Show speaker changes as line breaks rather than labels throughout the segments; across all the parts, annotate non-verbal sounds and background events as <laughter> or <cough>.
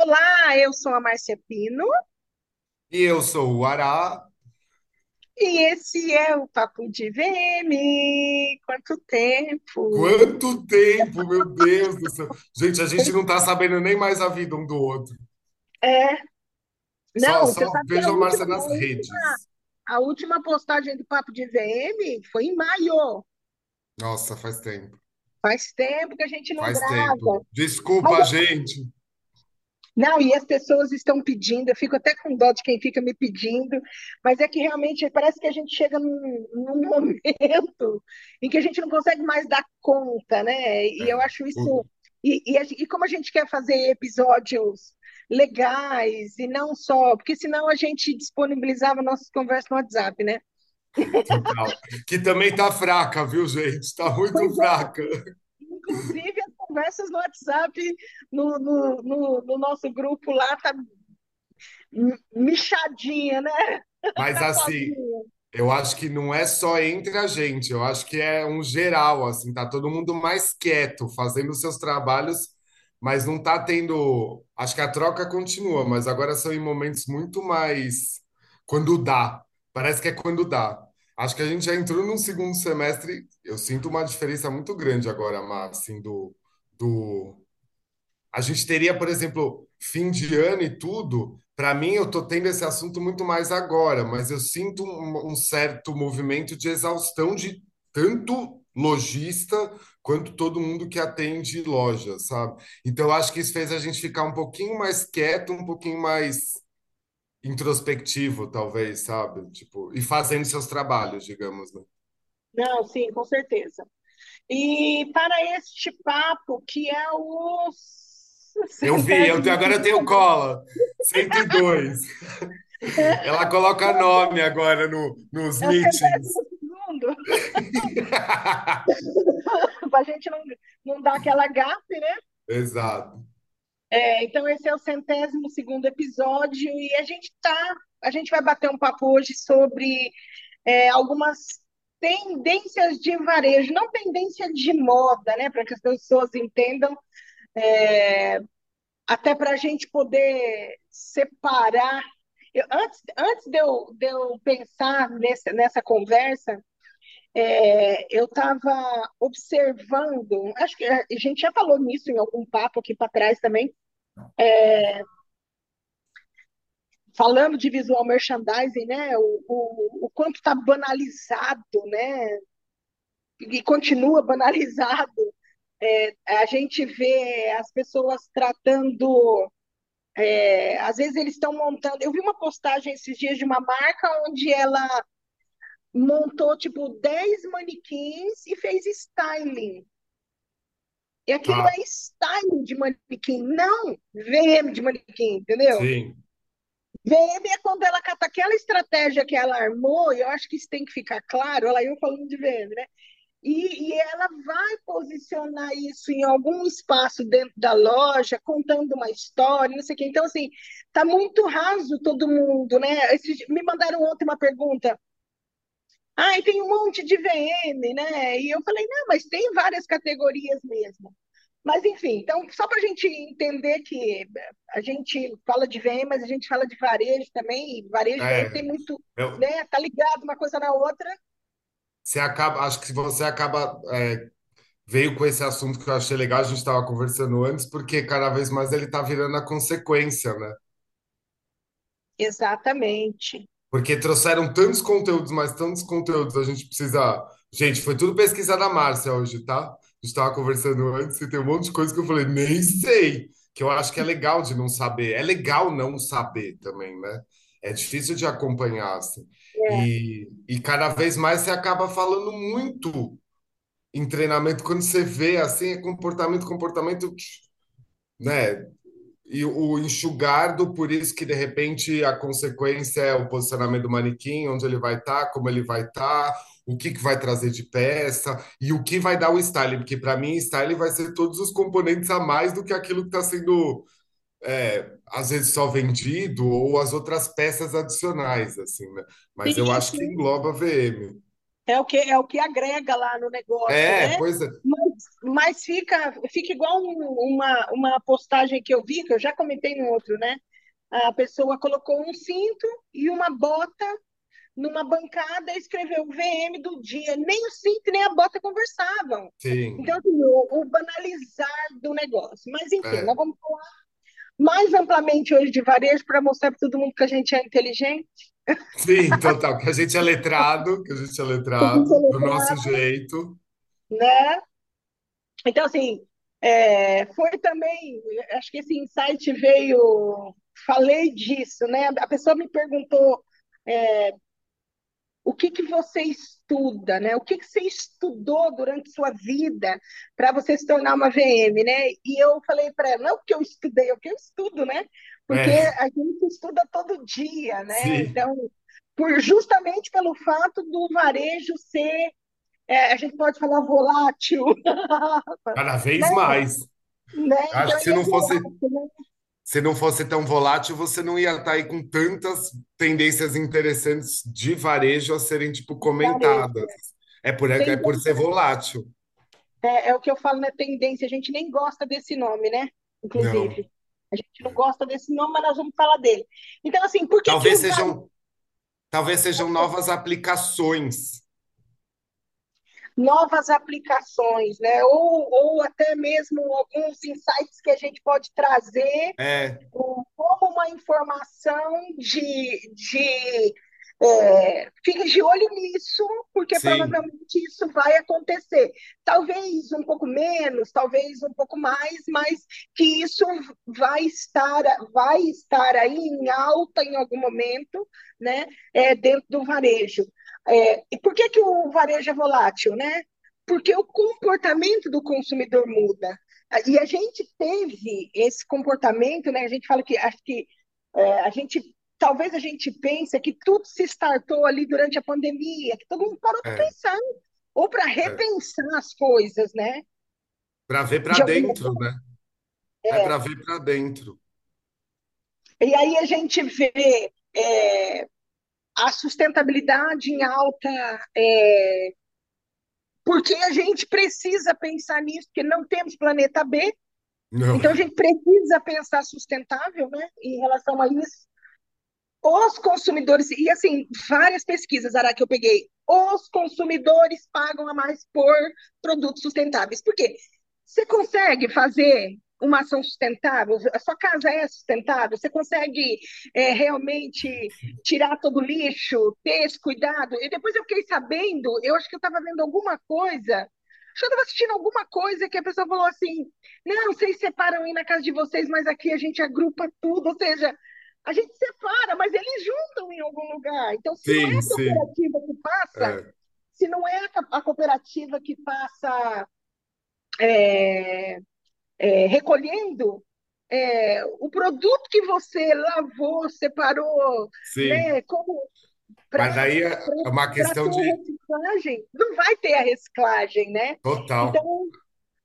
Olá, eu sou a Márcia Pino
E eu sou o Ará.
e esse é o Papo de VM. Quanto tempo!
Quanto tempo, meu Deus do céu. Gente, a gente não tá sabendo nem mais a vida um do outro.
É,
Só,
não,
só
a
vejo a Márcia nas
última,
redes.
a última postagem do Papo de VM foi em maio.
Nossa, faz tempo.
Faz tempo que a gente não
Faz tempo.
grava. Mas
Desculpa, gente.
Não, e as pessoas estão pedindo, eu fico até com dó de quem fica me pedindo, mas é que realmente parece que a gente chega num, num <laughs> momento em que a gente não consegue mais dar conta, né? E eu
É.
acho
O-
isso. E, e, gen- e como a gente quer fazer episódios legais e não só, porque senão a gente disponibilizava nossas conversas no WhatsApp, né?
Total. <laughs> Que também tá fraca, viu, gente? Tá muito
Pois é,
fraca.
inclusive as conversas no WhatsApp, no, no, no, no nosso grupo lá, tá michadinha, né?
Mas
Tá
assim,
sozinha.
eu acho que não é só entre a gente, eu acho que é um geral, assim, tá todo mundo mais quieto, fazendo seus trabalhos, mas não tá tendo. Acho que a troca continua, mas agora são em momentos muito mais quando dá. Parece que é quando dá. Acho que a gente já entrou num segundo semestre, eu sinto uma diferença muito grande agora, Mar, assim, do, do a gente teria, por exemplo, fim de ano e tudo. Para mim, eu estou tendo esse assunto muito mais agora, mas eu sinto um, um certo movimento de exaustão de tanto lojista quanto todo mundo que atende loja, sabe? Então, eu acho que isso fez a gente ficar um pouquinho mais quieto, um pouquinho mais introspectivo, talvez, sabe? Tipo, e fazendo seus trabalhos, digamos, né?
Não, sim, com certeza. E para este papo, que é o <laughs>
Eu vi, eu,
centésimo
agora eu tenho cola. cento e dois. Ela coloca nome agora no, nos
é o
meetings.
centésimo segundo, para <laughs> a gente não, não dar aquela gafe, né?
Exato.
É, então, esse é o centésimo segundo episódio e a gente tá, a gente vai bater um papo hoje sobre é, algumas tendências de varejo, não tendência de moda, né? Para que as pessoas entendam, até para a gente poder separar. Eu, antes, antes de eu, de eu pensar nesse, nessa conversa, é, eu estava observando, acho que a gente já falou nisso em algum papo aqui para trás também, falando de visual merchandising, né? O, o, o quanto está banalizado, né? E continua banalizado. É, a gente vê as pessoas tratando. é, às vezes eles estão montando. Eu vi uma postagem esses dias de uma marca onde ela montou tipo 10 manequins e fez styling. E aquilo
Tá.
é styling de manequim, não VM de manequim, entendeu?
Sim.
VM quando ela cata aquela estratégia que ela armou, e eu acho que isso tem que ficar claro, ela eu falando de VM, né? E, e ela vai posicionar isso em algum espaço dentro da loja, contando uma história, não sei o quê. Então, assim, tá muito raso todo mundo, né? Esses- me mandaram ontem uma pergunta. Ah, tem um monte de VM, né? E eu falei, não, mas tem várias categorias mesmo. Mas, enfim, então, só para a gente entender que a gente fala de VM, mas a gente fala de varejo também, e varejo VM tem
É,
muito,
eu,
né? Tá ligado uma coisa na outra.
você acaba, acho que você acaba, é, veio com esse assunto que eu achei legal, a gente estava conversando antes, porque cada vez mais ele está virando a consequência, né?
Exatamente.
Porque trouxeram tantos conteúdos, mas tantos conteúdos, a gente precisa. Gente, foi tudo pesquisa da Márcia hoje, tá? A gente estava conversando antes e tem um monte de coisa que eu falei, nem sei, que eu acho que é legal de não saber. É legal não saber também, né? É difícil de acompanhar, assim.
É.
E, e cada vez mais você acaba falando muito em treinamento, quando você vê assim, é comportamento, comportamento, né? E o enxugar do por isso que de repente a consequência é o posicionamento do manequim, onde ele vai estar, como ele vai estar, o que que vai trazer de peça e o que vai dar o styling, porque para mim styling vai ser todos os componentes a mais do que aquilo que está sendo é, às vezes só vendido ou as outras peças adicionais, assim, né? Mas eu
Sim,
acho que engloba VM.
É o que, é o que agrega lá no negócio,
É,
né?
pois é.
Mas, mas fica, fica igual um- uma, uma postagem que eu vi, que eu já comentei no outro, né? A pessoa colocou um cinto e uma bota numa bancada escreveu VM do dia. Nem o cinto nem a bota conversavam.
Sim,
Então, assim, o, o banalizar do negócio. Mas, enfim,
é.
nós vamos falar mais amplamente hoje de varejo para mostrar para todo mundo que a gente é inteligente,
Sim, total. Que a gente é letrado, que a gente é
a gente é
letrado, do nosso
letrado,
jeito.
né? Então, assim, é, foi também, acho que esse insight veio, falei disso, né? A pessoa me perguntou é, o que que você estuda, né? O que que você estudou durante sua vida para você se tornar uma VM, né? E eu falei para ela, não é o que eu estudei, é o que eu estudo, né? Porque
É,
a gente estuda todo dia, né?
sim,
Então, por, justamente pelo fato do varejo ser, é, a gente pode falar volátil,
cada <laughs>
né?
vez mais.
né?
Acho
Então
que se
ele é
não fosse,
volátil, né?
Se não fosse tão volátil, você não ia estar aí com tantas tendências interessantes de varejo a serem, tipo, comentadas. É por, é por ser volátil.
é, é o que eu falo na tendência, a gente nem gosta desse nome, né?
Não.
Inclusive. A gente não gosta desse nome, mas nós vamos falar dele. Então, assim, por que que
Talvez
varejo...
sejam, talvez sejam novas aplicações.
Novas aplicações, né? Ou, ou até mesmo alguns insights que a gente pode trazer
É,
como uma informação de, de é, fique de olho nisso, porque
sim,
provavelmente isso vai acontecer. Talvez um pouco menos, talvez um pouco mais, mas que isso vai estar, vai estar aí em alta em algum momento, né? É, dentro do varejo. É, e por que que o varejo é volátil, né? Porque o comportamento do consumidor muda. E a gente teve esse comportamento, né? A gente fala que acho que é, a gente talvez a gente pense que tudo se startou ali durante a pandemia, que todo mundo parou para
é,
pensar ou para
é.
repensar as coisas, né?
Para ver para dentro, né? É para ver para dentro.
E aí a gente vê é, a sustentabilidade em alta, é, porque a gente precisa pensar nisso, porque não temos planeta B,
Não,
então a gente precisa pensar sustentável, né, em relação a isso. Os consumidores, e assim, várias pesquisas, Ara, que eu peguei, os consumidores pagam a mais por produtos sustentáveis. Por quê? Você consegue fazer uma ação sustentável? A sua casa é sustentável? Você consegue é, realmente tirar todo o lixo, ter esse cuidado? E depois eu fiquei sabendo, eu acho que eu estava vendo alguma coisa, acho que eu estava assistindo alguma coisa que a pessoa falou assim: não, vocês separam aí na casa de vocês, mas aqui a gente agrupa tudo, ou seja, a gente separa, mas eles juntam em algum lugar. Então, se não é
sim,
a
sim.
cooperativa que passa,
É,
se não é a, a cooperativa que passa é, é, recolhendo, é, o produto que você lavou, separou,
sim.
né, como para
Mas daí é uma questão de
reciclagem, não vai ter a reciclagem, né?
total.
Então,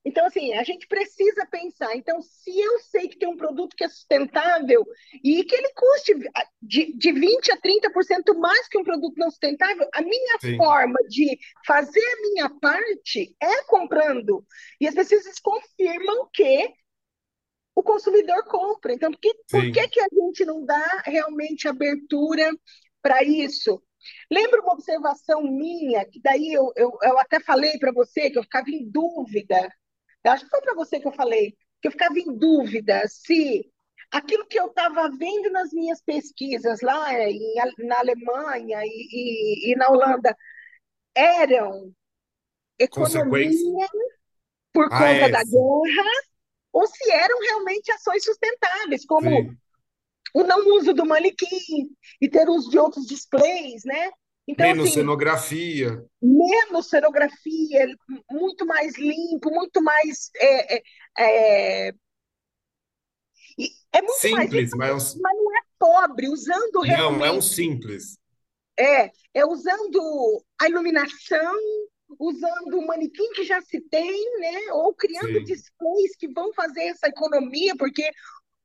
então, assim, a gente precisa pensar. Então, se eu sei que tem um produto que é sustentável e que ele custe de, de 20% a 30% mais que um produto não sustentável, a minha
Sim,
forma de fazer a minha parte é comprando. E as pesquisas confirmam que o consumidor compra. Então, por que, por que, que a gente não dá realmente abertura para isso? Lembra uma observação minha, que daí eu, eu, eu até falei para você que eu ficava em dúvida eu acho que foi para você que eu falei, que eu ficava em dúvida se aquilo que eu estava vendo nas minhas pesquisas lá em, na Alemanha e, e, e na Holanda eram economia por
Ah,
conta
é,
da guerra ou se eram realmente ações sustentáveis, como
Sim.
o não uso do manequim e ter uso de outros displays, né? Então,
Menos
assim,
cenografia.
menos cenografia, muito mais limpo, muito mais é, é, é, é muito mais limpo,
Simples, mas
mas não é pobre, usando
não, é um
realmente,
simples.
é, é usando a iluminação, usando o manequim que já se tem, né? Ou criando
Sim,
displays que vão fazer essa economia, porque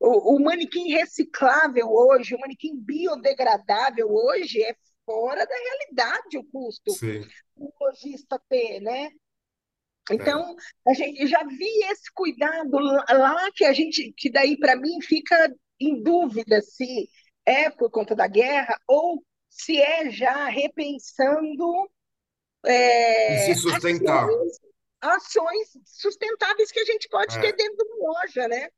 o, o manequim reciclável hoje, o manequim biodegradável hoje é fora da realidade o custo.
sim.
o lojista ter, né? Então,
É.
a gente já vi esse cuidado lá que a gente, que daí para mim fica em dúvida se é por conta da guerra ou se é já repensando
E se
é,
sustentar.
ações, ações sustentáveis que a gente pode ter
É.
dentro de uma loja, né?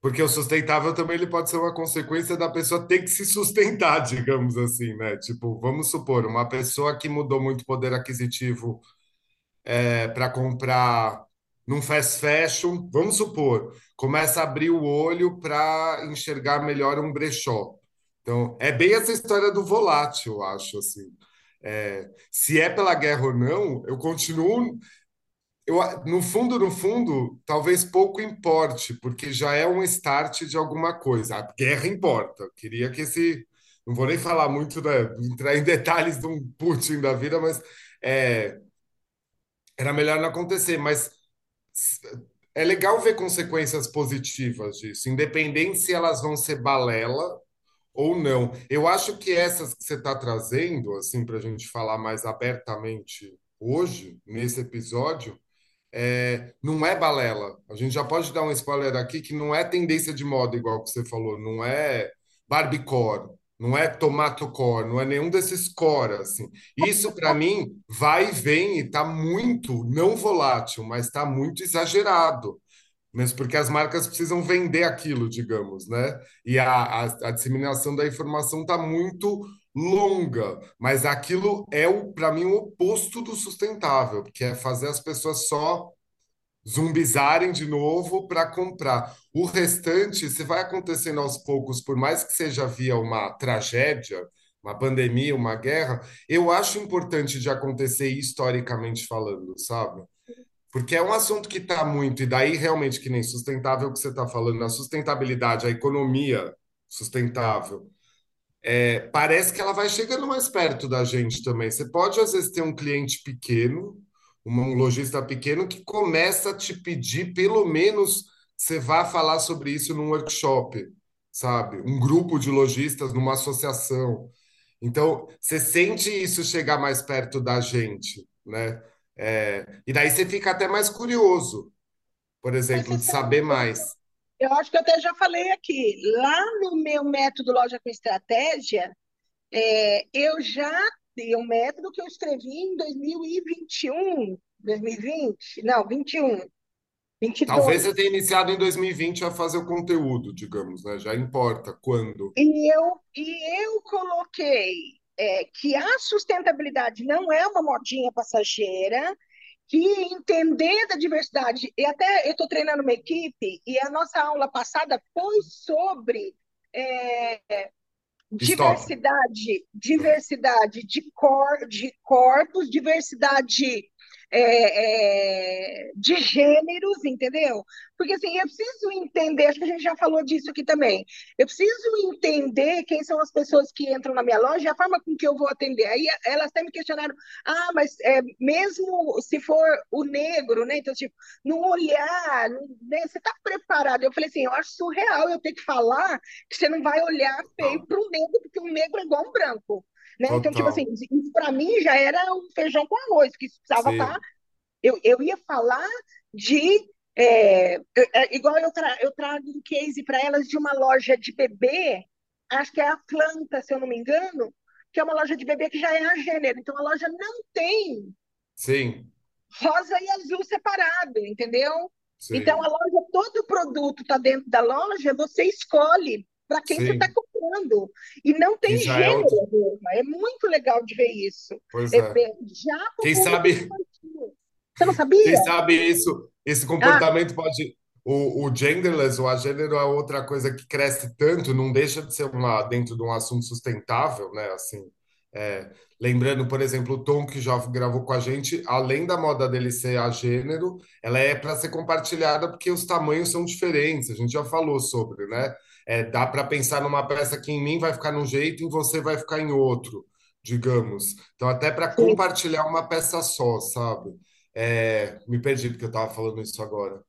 Porque o sustentável também ele pode ser uma consequência da pessoa ter que se sustentar, <laughs> digamos assim, né? Tipo, vamos supor, uma pessoa que mudou muito poder aquisitivo para comprar num fast fashion, vamos supor, começa a abrir o olho para enxergar melhor um brechó. Então, é bem essa história do volátil, eu acho, assim. É, se é pela guerra ou não, eu continuo. Eu, no fundo, no fundo, talvez pouco importe, porque já é um start de alguma coisa. A guerra importa. Eu queria que esse. Não vou nem falar muito, né, entrar em detalhes de um Putin da vida, mas é, era melhor não acontecer. Mas é legal ver consequências positivas disso, independente se elas vão ser balela ou não. Eu acho que essas que você está trazendo, assim, para a gente falar mais abertamente hoje, nesse episódio, é, não é balela. A gente já pode dar um spoiler aqui que não é tendência de moda, igual que você falou, não é Barbiecore, não é Tomatocore, não é nenhum desses core, assim. Isso, para mim, vai e vem e tá muito, não volátil, mas está muito exagerado. Mesmo porque as marcas precisam vender aquilo, digamos, né? E a, a, a disseminação da informação está muito longa, mas aquilo é o, para mim, o oposto do sustentável, que é fazer as pessoas só zumbizarem de novo para comprar. O restante, se vai acontecendo aos poucos, por mais que seja via uma tragédia, uma pandemia, uma guerra, eu acho importante de acontecer historicamente falando, sabe? Porque é um assunto que está muito, e daí realmente que nem sustentável que você está falando, a sustentabilidade, a economia sustentável, é, parece que ela vai chegando mais perto da gente também. Você pode, às vezes, ter um cliente pequeno, um lojista pequeno, que começa a te pedir, pelo menos, você vá falar sobre isso num workshop, sabe? Um grupo de lojistas numa associação. Então, você sente isso chegar mais perto da gente, né? É, e daí você fica até mais curioso, por exemplo, de
sabe,
saber mais.
Eu acho que eu até já falei aqui, lá no meu método Loja com Estratégia, é, eu já dei um método que eu escrevi em 2021, 2020, não, 21,
Talvez você
22.
tenha iniciado em 2020 a fazer o conteúdo, digamos, né? Já importa quando.
E eu, e eu coloquei é, que a sustentabilidade não é uma modinha passageira, que entender da diversidade, e até eu estou treinando uma equipe, e a nossa aula passada foi sobre é, diversidade, diversidade de, cor, de corpos, diversidade é, é, de gêneros, entendeu? Porque assim, eu preciso entender, acho que a gente já falou disso aqui também. Eu preciso entender quem são as pessoas que entram na minha loja e a forma com que eu vou atender. Aí elas até me questionaram: ah, mas é, mesmo se for o negro, né? Então, tipo, no olhar, né, você está preparado? Eu falei assim: eu acho surreal eu ter que falar que você não vai olhar feio para um negro, porque um negro é igual um branco. Né? Então, tipo assim, isso para mim já era um feijão com arroz, que isso precisava estar.
Sim,
Eu, eu ia falar de. é, é, igual eu, tra eu trago um case para elas de uma loja de bebê, acho que é a Atlanta, se eu não me engano, que é uma loja de bebê que já é a gênero. Então, a loja não tem
sim,
rosa e azul separado, entendeu? Então, a
sim,
loja, todo produto está dentro da loja, você escolhe para quem você está
sim.
comprando. E não tem
já é outro.
gênero, é muito legal de ver isso.
Pois
É,
é.
é, já
Quem sabe,
infantil. Você não
quem
sabia?
sabe isso, esse
Ah,
comportamento pode. O, o genderless, o agênero é outra coisa que cresce tanto, não deixa de ser uma dentro de um assunto sustentável, né? Assim, é, lembrando, por exemplo, o Tom que já gravou com a gente, além da moda dele ser a gênero, ela é para ser compartilhada porque os tamanhos são diferentes. A gente já falou sobre, né? É, dá para pensar numa peça que em mim vai ficar num jeito, em você vai ficar em outro, digamos. Então, até para compartilhar uma peça só, sabe? É, me perdi porque eu estava falando isso agora.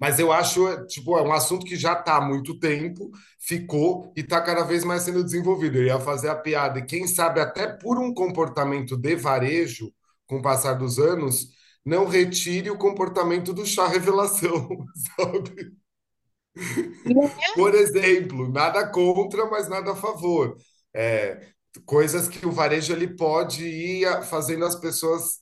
Mas eu acho, tipo, é um assunto que já está há muito tempo, ficou e está cada vez mais sendo desenvolvido. Eu ia fazer a piada, e quem sabe até por um comportamento de varejo, com o passar dos anos, não retire o comportamento do chá revelação, <laughs> sabe? <laughs> Por exemplo, nada contra, mas nada a favor. É, coisas que o varejo ele pode ir fazendo as pessoas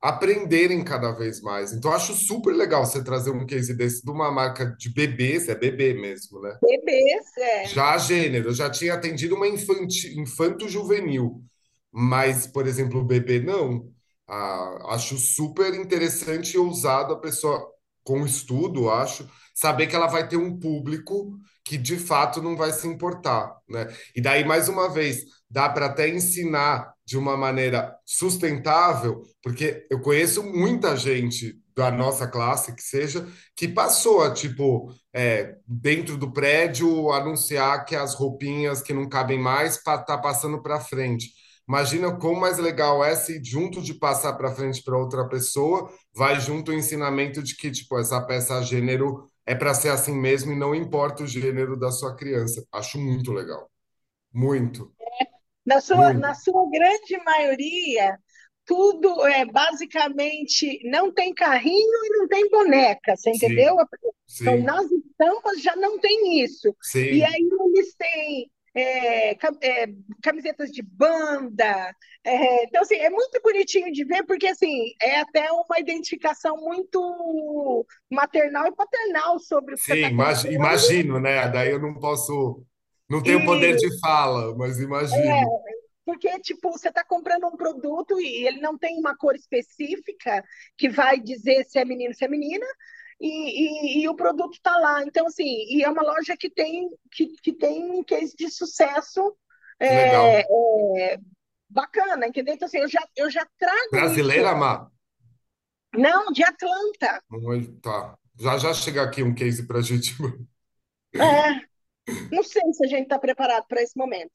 aprenderem cada vez mais. Então, acho super legal você trazer um case desse de uma marca de bebês, é bebê mesmo, né?
Bebês, é.
Já gênero, eu já tinha atendido uma infanti, infanto-juvenil, mas, por exemplo, o bebê não. Ah, acho super interessante e ousado a pessoa, com estudo, acho, saber que ela vai ter um público que de fato não vai se importar, né? E daí, mais uma vez, dá para até ensinar de uma maneira sustentável, porque eu conheço muita gente da nossa classe, que seja, que passou a, tipo, é, dentro do prédio, anunciar que as roupinhas que não cabem mais tá passando para frente. Imagina como mais legal é se, junto de passar para frente para outra pessoa, vai junto o ensinamento de que, tipo, essa peça gênero é para ser assim mesmo e não importa o gênero da sua criança. Acho muito legal. Muito.
Na sua, na
Muito.
sua grande maioria, tudo é basicamente não tem carrinho e não tem boneca, você entendeu?
Sim,
Então,
sim,
nas estampas já não tem isso. E aí
sim,
eles têm é, é, camisetas de banda. é, então, assim, é muito bonitinho de ver, porque assim, é até uma identificação muito maternal e paternal sobre o que
sim.
está
imagi-
comprando.
Imagino, né? Daí eu não posso, não tenho poder
E
de fala, mas imagino.
Porque, tipo, você está comprando um produto e ele não tem uma cor específica que vai dizer se é menino, se é menina, e, e, e o produto está lá. Então, assim, e é uma loja que tem, que, que tem um case de sucesso é, é, bacana, entendeu? Então, assim, eu já, eu já trago isso.
Brasileira, Má?
Não, de Atlanta.
Tá. Já já chega aqui um case para a gente. <laughs>
É, não sei se a gente está preparado para esse momento.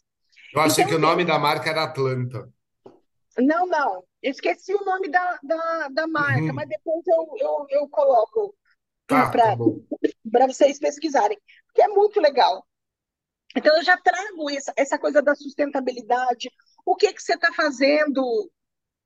Eu achei
Então,
que o
assim,
nome da marca era Atlanta.
não, não, eu esqueci o nome da, da, da marca, mas
Uhum.
depois eu, eu, eu coloco
Tá, tá
para para vocês pesquisarem, que é muito legal. Então, eu já trago essa, essa coisa da sustentabilidade, o que que você está fazendo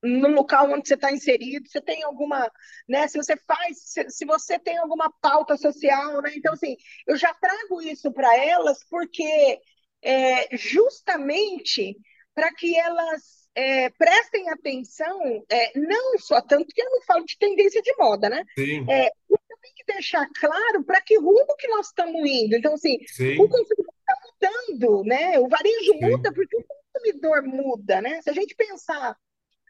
no local onde você está inserido, você tem alguma, né, se você faz, se, se você tem alguma pauta social, né, então, assim, eu já trago isso para elas porque é, justamente para que elas é, prestem atenção, é, não só, tanto que eu não falo de tendência de moda, né,
Sim,
é, tem que deixar claro para que rumo que nós estamos indo. Então, assim, o
sim,
consumidor está mudando, né? O varejo muda
sim,
porque o consumidor muda, né? Se a gente pensar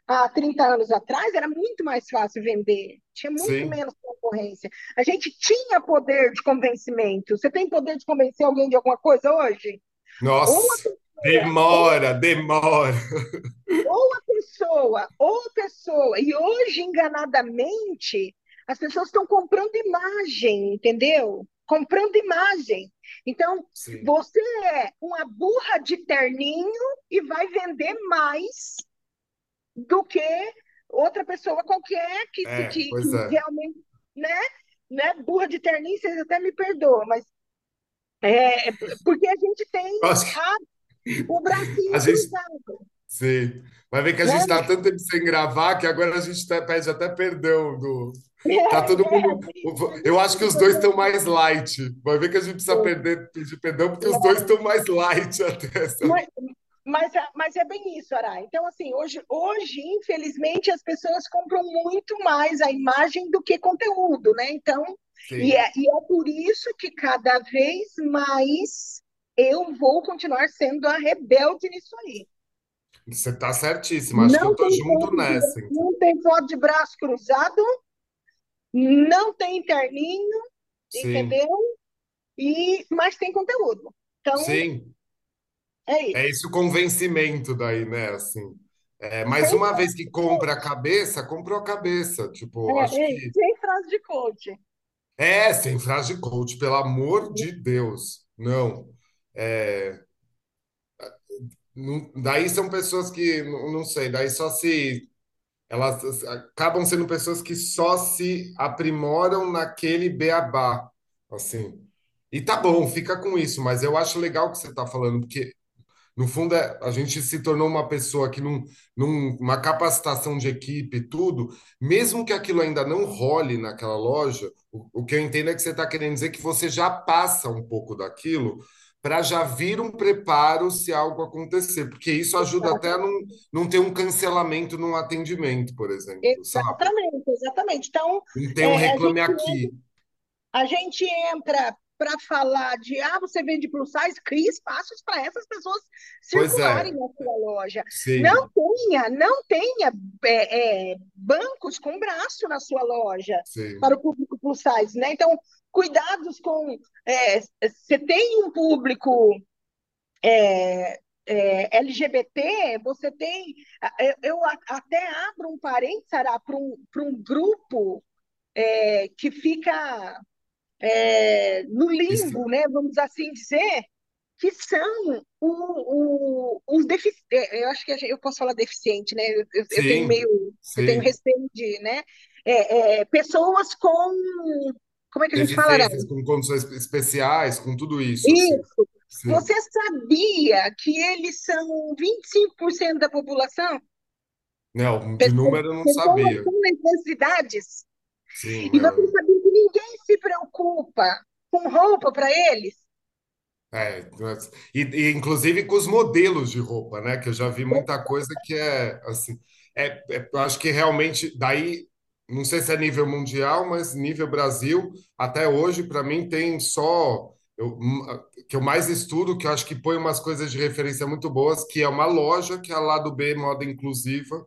há 30 anos atrás, era muito mais fácil vender, tinha muito
sim.
menos concorrência. A gente tinha poder de convencimento. Você tem poder de convencer alguém de alguma coisa hoje?
Nossa,
pessoa, ou,
demora, demora. <laughs>
ou a pessoa, ou a pessoa, e hoje, enganadamente, as pessoas estão comprando imagem, entendeu? Comprando imagem. Então,
Sim,
você é uma burra de terninho e vai vender mais do que outra pessoa qualquer que,
é,
que, que
é.
realmente, né? Né? Burra de terninho, vocês até me perdoam, mas é porque a gente tem <laughs> a- o bracinho
gente,
cruzado,
sim. Vai ver que a gente
né?
está tanto tempo sem gravar que agora a gente até pede até perdão do. Tá
É,
todo <laughs>
é,
mundo. Eu acho que os dois estão mais light. Vai ver que a gente precisa perder, pedir perdão porque os dois estão mais light até, sabe?
mas, mas, é, mas é bem isso, Ará. Então, assim, hoje, hoje, infelizmente, as pessoas compram muito mais a imagem do que conteúdo, né? Então, e é, e é por isso que cada vez mais eu vou continuar sendo a rebelde nisso aí.
Você está certíssimo. Acho que eu
Não
tô
tem
junto
foto
nessa, então.
não tem foto de braço cruzado, não tem terninho,
Sim,
entendeu? E, mas tem conteúdo. Então,
sim.
é
É
isso.
esse o convencimento daí, né? Assim, é, mas uma
frase
vez que compra a cabeça, comprou a cabeça. Tipo,
É,
acho
ei,
que
sem frase de coach.
é sem frase de coach, pelo amor de Deus. Não. É, daí são pessoas que, não sei, daí só se elas acabam sendo pessoas que só se aprimoram naquele beabá, assim. E tá bom, fica com isso, mas eu acho legal o que você está falando, porque No fundo, é, a gente se tornou uma pessoa que, num, numa capacitação de equipe e tudo, mesmo que aquilo ainda não role naquela loja, o, o que eu entendo é que você está querendo dizer que você já passa um pouco daquilo para já vir um preparo se algo acontecer, porque isso ajuda até a não, não ter um cancelamento num atendimento, por exemplo, sabe?
Exatamente, exatamente. Então,
Não tem um
é, a
reclame
gente,
aqui.
a gente entra para falar de, ah, você vende plus size, crie espaços para essas pessoas
Pois
circularem
é,
na sua loja. Não
sim,
tenha, não tenha é, é, bancos com braço na sua loja
sim.
para o público plus size, né? Então, cuidados com, é, você tem um público é, é, LGBT, você tem. Eu, eu até abro um parênteses para um, um grupo é, que fica é, no limbo, né, vamos assim dizer, que são o, o, os deficientes. Eu acho que eu posso falar deficiente, né? Eu, eu, tenho
sim,
meio. Eu tenho
sim.
receio de, né? É, é, pessoas com. Como é que a gente fala?
Com condições especiais, com tudo isso, assim.
Isso.
Sim.
Você sabia que eles são 25% da população?
Não, de número eu não
pessoas
sabia.
com necessidades.
Sim,
E você
meu.
sabia que ninguém se preocupa com roupa para eles?
É, e, e, inclusive com os modelos de roupa, né? Que eu já vi muita coisa que é assim. É, é- eu acho que realmente daí, não sei se é nível mundial, mas nível Brasil, até hoje, para mim, tem só eu, hum, que eu mais estudo, que eu acho que põe umas coisas de referência muito boas, que é uma loja, que é a Lado B Moda Inclusiva,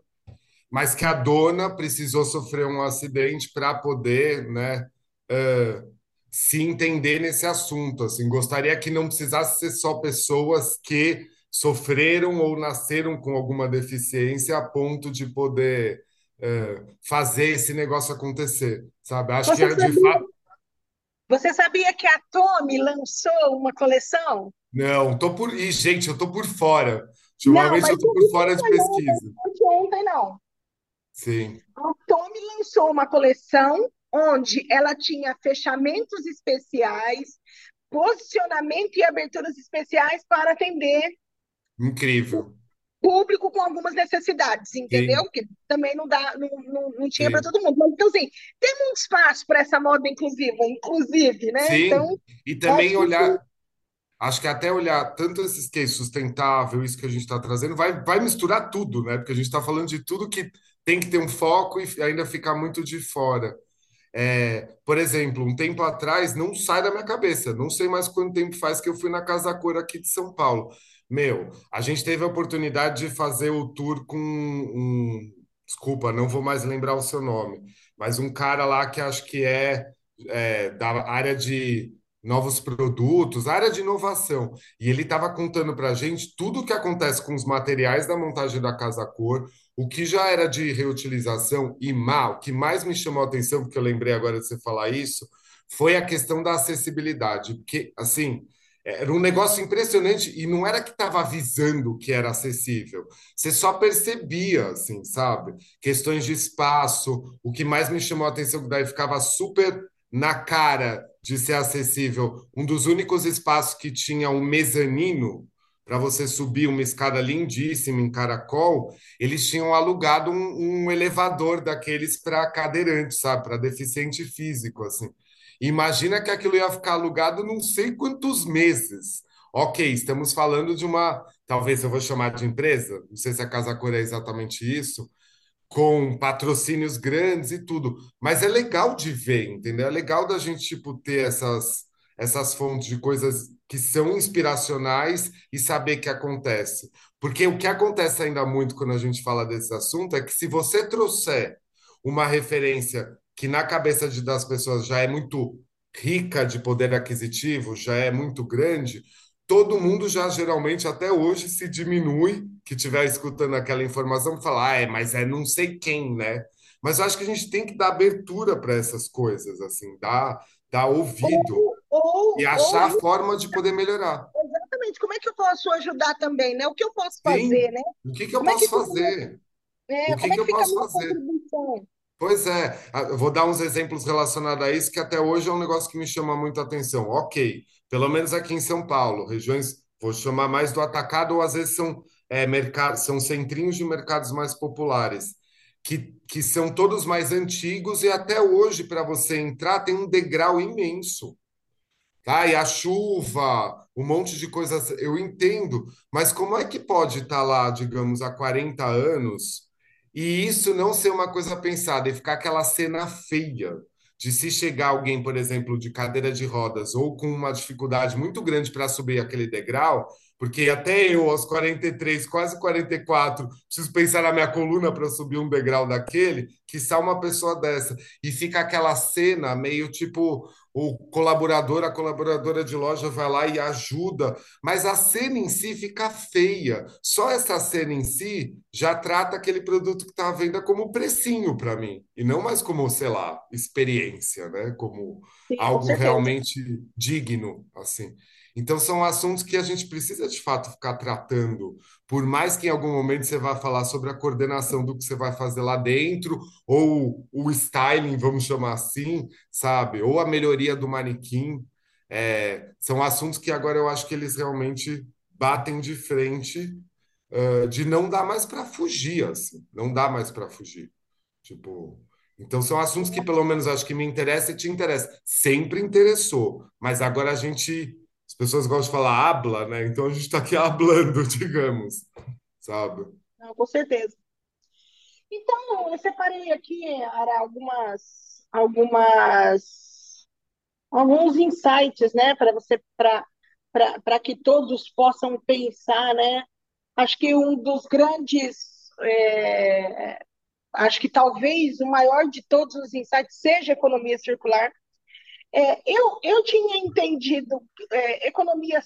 mas que a dona precisou sofrer um acidente para poder, né? eh, se entender nesse assunto. Assim, gostaria que não precisasse ser só pessoas que sofreram ou nasceram com alguma deficiência a ponto de poder é, fazer esse negócio acontecer, sabe? Acho que
Você
é de
sabia,
fato.
você sabia que a Tommy lançou uma coleção?
Não, tô por. E, gente, eu tô por fora. Ultimamente eu tô por fora de pesquisa.
ontem, não.
Sim,
A Tommy lançou uma coleção onde ela tinha fechamentos especiais, posicionamento e aberturas especiais para atender
incrível.
Público com algumas necessidades, entendeu?
Sim,
Porque também não dá, não, não, não tinha para todo mundo. Mas, então, assim, tem um espaço para essa moda inclusiva, inclusive, né? Então,
Sim. E
acho
também
que
olhar
isso
Acho que até olhar tanto esses que sustentável, isso que a gente está trazendo, vai, vai misturar tudo, né? Porque a gente está falando de tudo que tem que ter um foco e ainda ficar muito de fora. É, por exemplo, um tempo atrás, não sai da minha cabeça, não sei mais quanto tempo faz que eu fui na Casa Cor aqui de São Paulo. Meu, a gente teve a oportunidade de fazer o tour com um, desculpa, não vou mais lembrar o seu nome, mas um cara lá que acho que é, é da área de novos produtos, área de inovação. E ele estava contando para a gente tudo o que acontece com os materiais da montagem da Casa Cor, o que já era de reutilização e mal, o que mais me chamou a atenção, porque eu lembrei agora de você falar isso, foi a questão da acessibilidade. Porque, assim, era um negócio impressionante e não era que estava avisando que era acessível. Você só percebia, assim, sabe? Questões de espaço. O que mais me chamou a atenção, que daí ficava super na cara de ser acessível. Um dos únicos espaços que tinha um mezanino para você subir uma escada lindíssima em Caracol, eles tinham alugado um, um elevador daqueles para cadeirante, sabe? Para deficiente físico, assim. Imagina que aquilo ia ficar alugado não sei quantos meses. Ok, estamos falando de uma, talvez eu vou chamar de empresa, não sei se a Casa Cor é exatamente isso, com patrocínios grandes e tudo. Mas é legal de ver, entendeu? É legal da gente, tipo, ter essas, essas fontes de coisas que são inspiracionais e saber que acontece. Porque o que acontece ainda muito quando a gente fala desse assunto é que se você trouxer uma referência que na cabeça de, das pessoas já é muito rica de poder aquisitivo, já é muito grande, todo mundo já geralmente até hoje se diminui que estiver escutando aquela informação falar, ah, é, mas é não sei quem, né? Mas eu acho que a gente tem que dar abertura para essas coisas, assim, dar, dar ouvido
ou,
e
ou, ou
achar a forma de poder melhorar.
exatamente como é que eu posso ajudar também, né? O que eu posso fazer,
Sim,
né?
o que que eu
Como é que
posso
a minha-
fazer? O
é,
que
como é
que
que
eu posso fazer? Pois é, vou dar uns exemplos relacionados a isso, que até hoje é um negócio que me chama muito a atenção. Ok, pelo menos aqui em São Paulo, regiões Vou chamar mais do atacado, ou às vezes são, é, mercados, são centrinhos de mercados mais populares, que, que são todos mais antigos e até hoje, para você entrar, tem um degrau imenso. Tá? E a chuva, um monte de coisas, eu entendo, mas como é que pode estar lá, digamos, há 40 anos e isso não ser uma coisa pensada e ficar aquela cena feia? de se chegar alguém, por exemplo, de cadeira de rodas ou com uma dificuldade muito grande para subir aquele degrau, porque até eu, aos 43, quase 44, preciso pensar na minha coluna para subir um degrau daquele, que está uma pessoa dessa. E fica aquela cena meio tipo o colaborador, a colaboradora de loja vai lá e ajuda, mas a cena em si fica feia. Só essa cena em si já trata aquele produto que está à venda como precinho para mim, e não mais como, sei lá, experiência, né? Como
Sim, com
algo
certeza.
realmente digno, assim. Então, são assuntos que a gente precisa, de fato, ficar tratando. Por mais que em algum momento você vá falar sobre a coordenação do que você vai fazer lá dentro, ou o styling, vamos chamar assim, sabe? Ou a melhoria do manequim. É, são assuntos que agora eu acho que eles realmente batem de frente, uh, de não dar mais para fugir, assim. Não dá mais para fugir. Tipo, então são assuntos que pelo menos acho que me interessa e te interessa. Sempre interessou, mas agora a gente pessoas gostam de falar habla, né? Então a gente está aqui <laughs> hablando, digamos, sabe?
Não, com certeza. Então, eu separei aqui, Ara, algumas, algumas, alguns insights, né, para você, para que todos possam pensar, né? Acho que um dos grandes, é, acho que talvez o maior de todos os insights seja economia circular. É, eu, eu tinha entendido é, economia,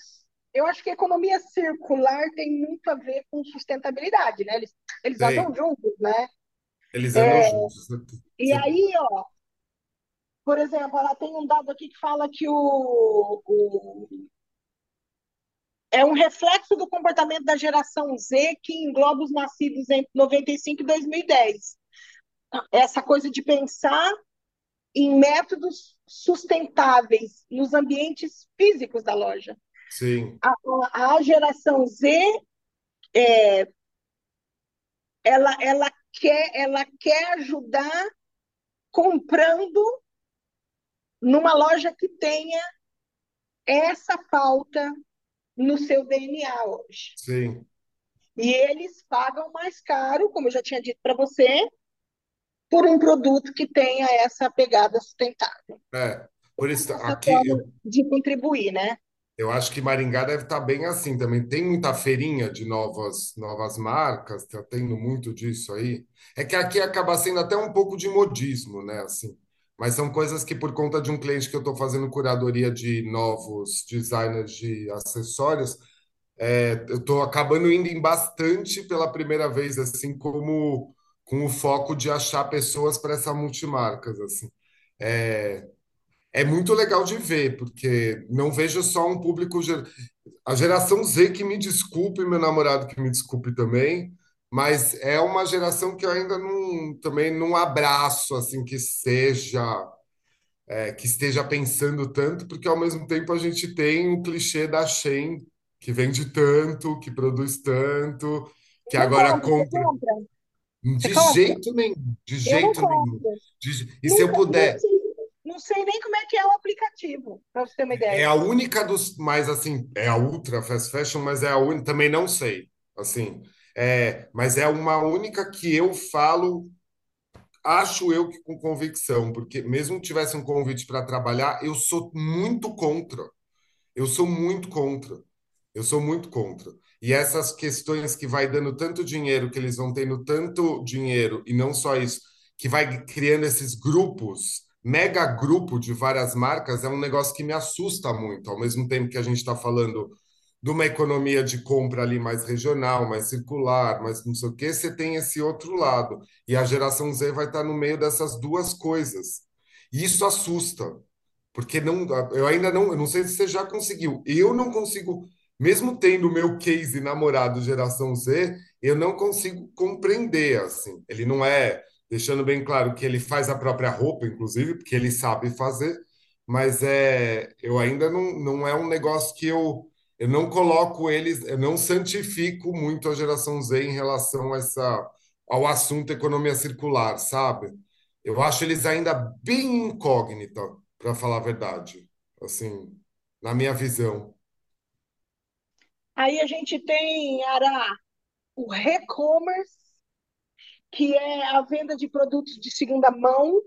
eu acho que economia circular tem muito a ver com sustentabilidade, né? Eles, eles andam juntos, né?
Eles andam
É,
juntos. né?
e aí, ó, por exemplo, ela tem um dado aqui que fala que o, o- é um reflexo do comportamento da geração Z que engloba os nascidos entre 95 e 2010. Essa coisa de pensar em métodos sustentáveis nos ambientes físicos da loja.
Sim,
A, a geração Z, ela, ela quer, ela quer ajudar comprando numa loja que tenha essa pauta no seu DNA hoje.
sim.
E eles pagam mais caro, como eu já tinha dito para você, por um produto que tenha essa pegada sustentável.
É. Por isso, aqui eu,
de contribuir, né?
eu acho que Maringá deve estar bem assim também. Tem muita feirinha de novas, novas marcas, tá tendo muito disso aí. É que aqui acaba sendo até um pouco de modismo, né? Assim. Mas são coisas que, por conta de um cliente que eu estou fazendo curadoria de novos designers de acessórios, É, eu estou acabando indo em bastante pela primeira vez, assim, como com o foco de achar pessoas para essa multimarcas, assim. É, é muito legal de ver, porque não vejo só um público. A geração Z que me desculpe, meu namorado que me desculpe também, mas é uma geração que eu ainda não, também não abraço, assim, que seja é, que esteja pensando tanto, porque ao mesmo tempo a gente tem o clichê da Shein, que vende tanto, que produz tanto, que agora
compra,
compra.
Você
De
compra?
jeito nenhum, de jeito nenhum. De- E se eu
Nunca,
puder,
não sei nem como é que é o aplicativo, para você ter uma
é
ideia.
a única dos, mais assim, é a Ultra Fast Fashion, mas é a única, também não sei, assim, é, mas é uma única que eu falo, acho eu que com convicção, porque mesmo que tivesse um convite para trabalhar, eu sou muito contra. Eu sou muito contra. Eu sou muito contra. E essas questões que vai dando tanto dinheiro, que eles vão tendo tanto dinheiro, e não só isso, que vai criando esses grupos, mega grupo de várias marcas, é um negócio que me assusta muito. Ao mesmo tempo que a gente está falando de uma economia de compra ali mais regional, mais circular, mais não sei o quê, você tem esse outro lado. E a geração Z vai estar no meio dessas duas coisas. E isso assusta. Porque não, eu ainda não, eu não sei se você já conseguiu. Eu não consigo, mesmo tendo o meu case namorado geração Z, eu não consigo compreender assim. Ele não é, deixando bem claro que ele faz a própria roupa, inclusive, porque ele sabe fazer, mas é, eu ainda não, não é um negócio que eu eu não coloco eles, eu não santifico muito a geração Z em relação a essa, ao assunto economia circular, sabe? Eu acho eles ainda bem incógnita, para falar a verdade, assim, na minha visão.
Aí a gente tem, Ara, o e-commerce, que é a venda de produtos de segunda mão.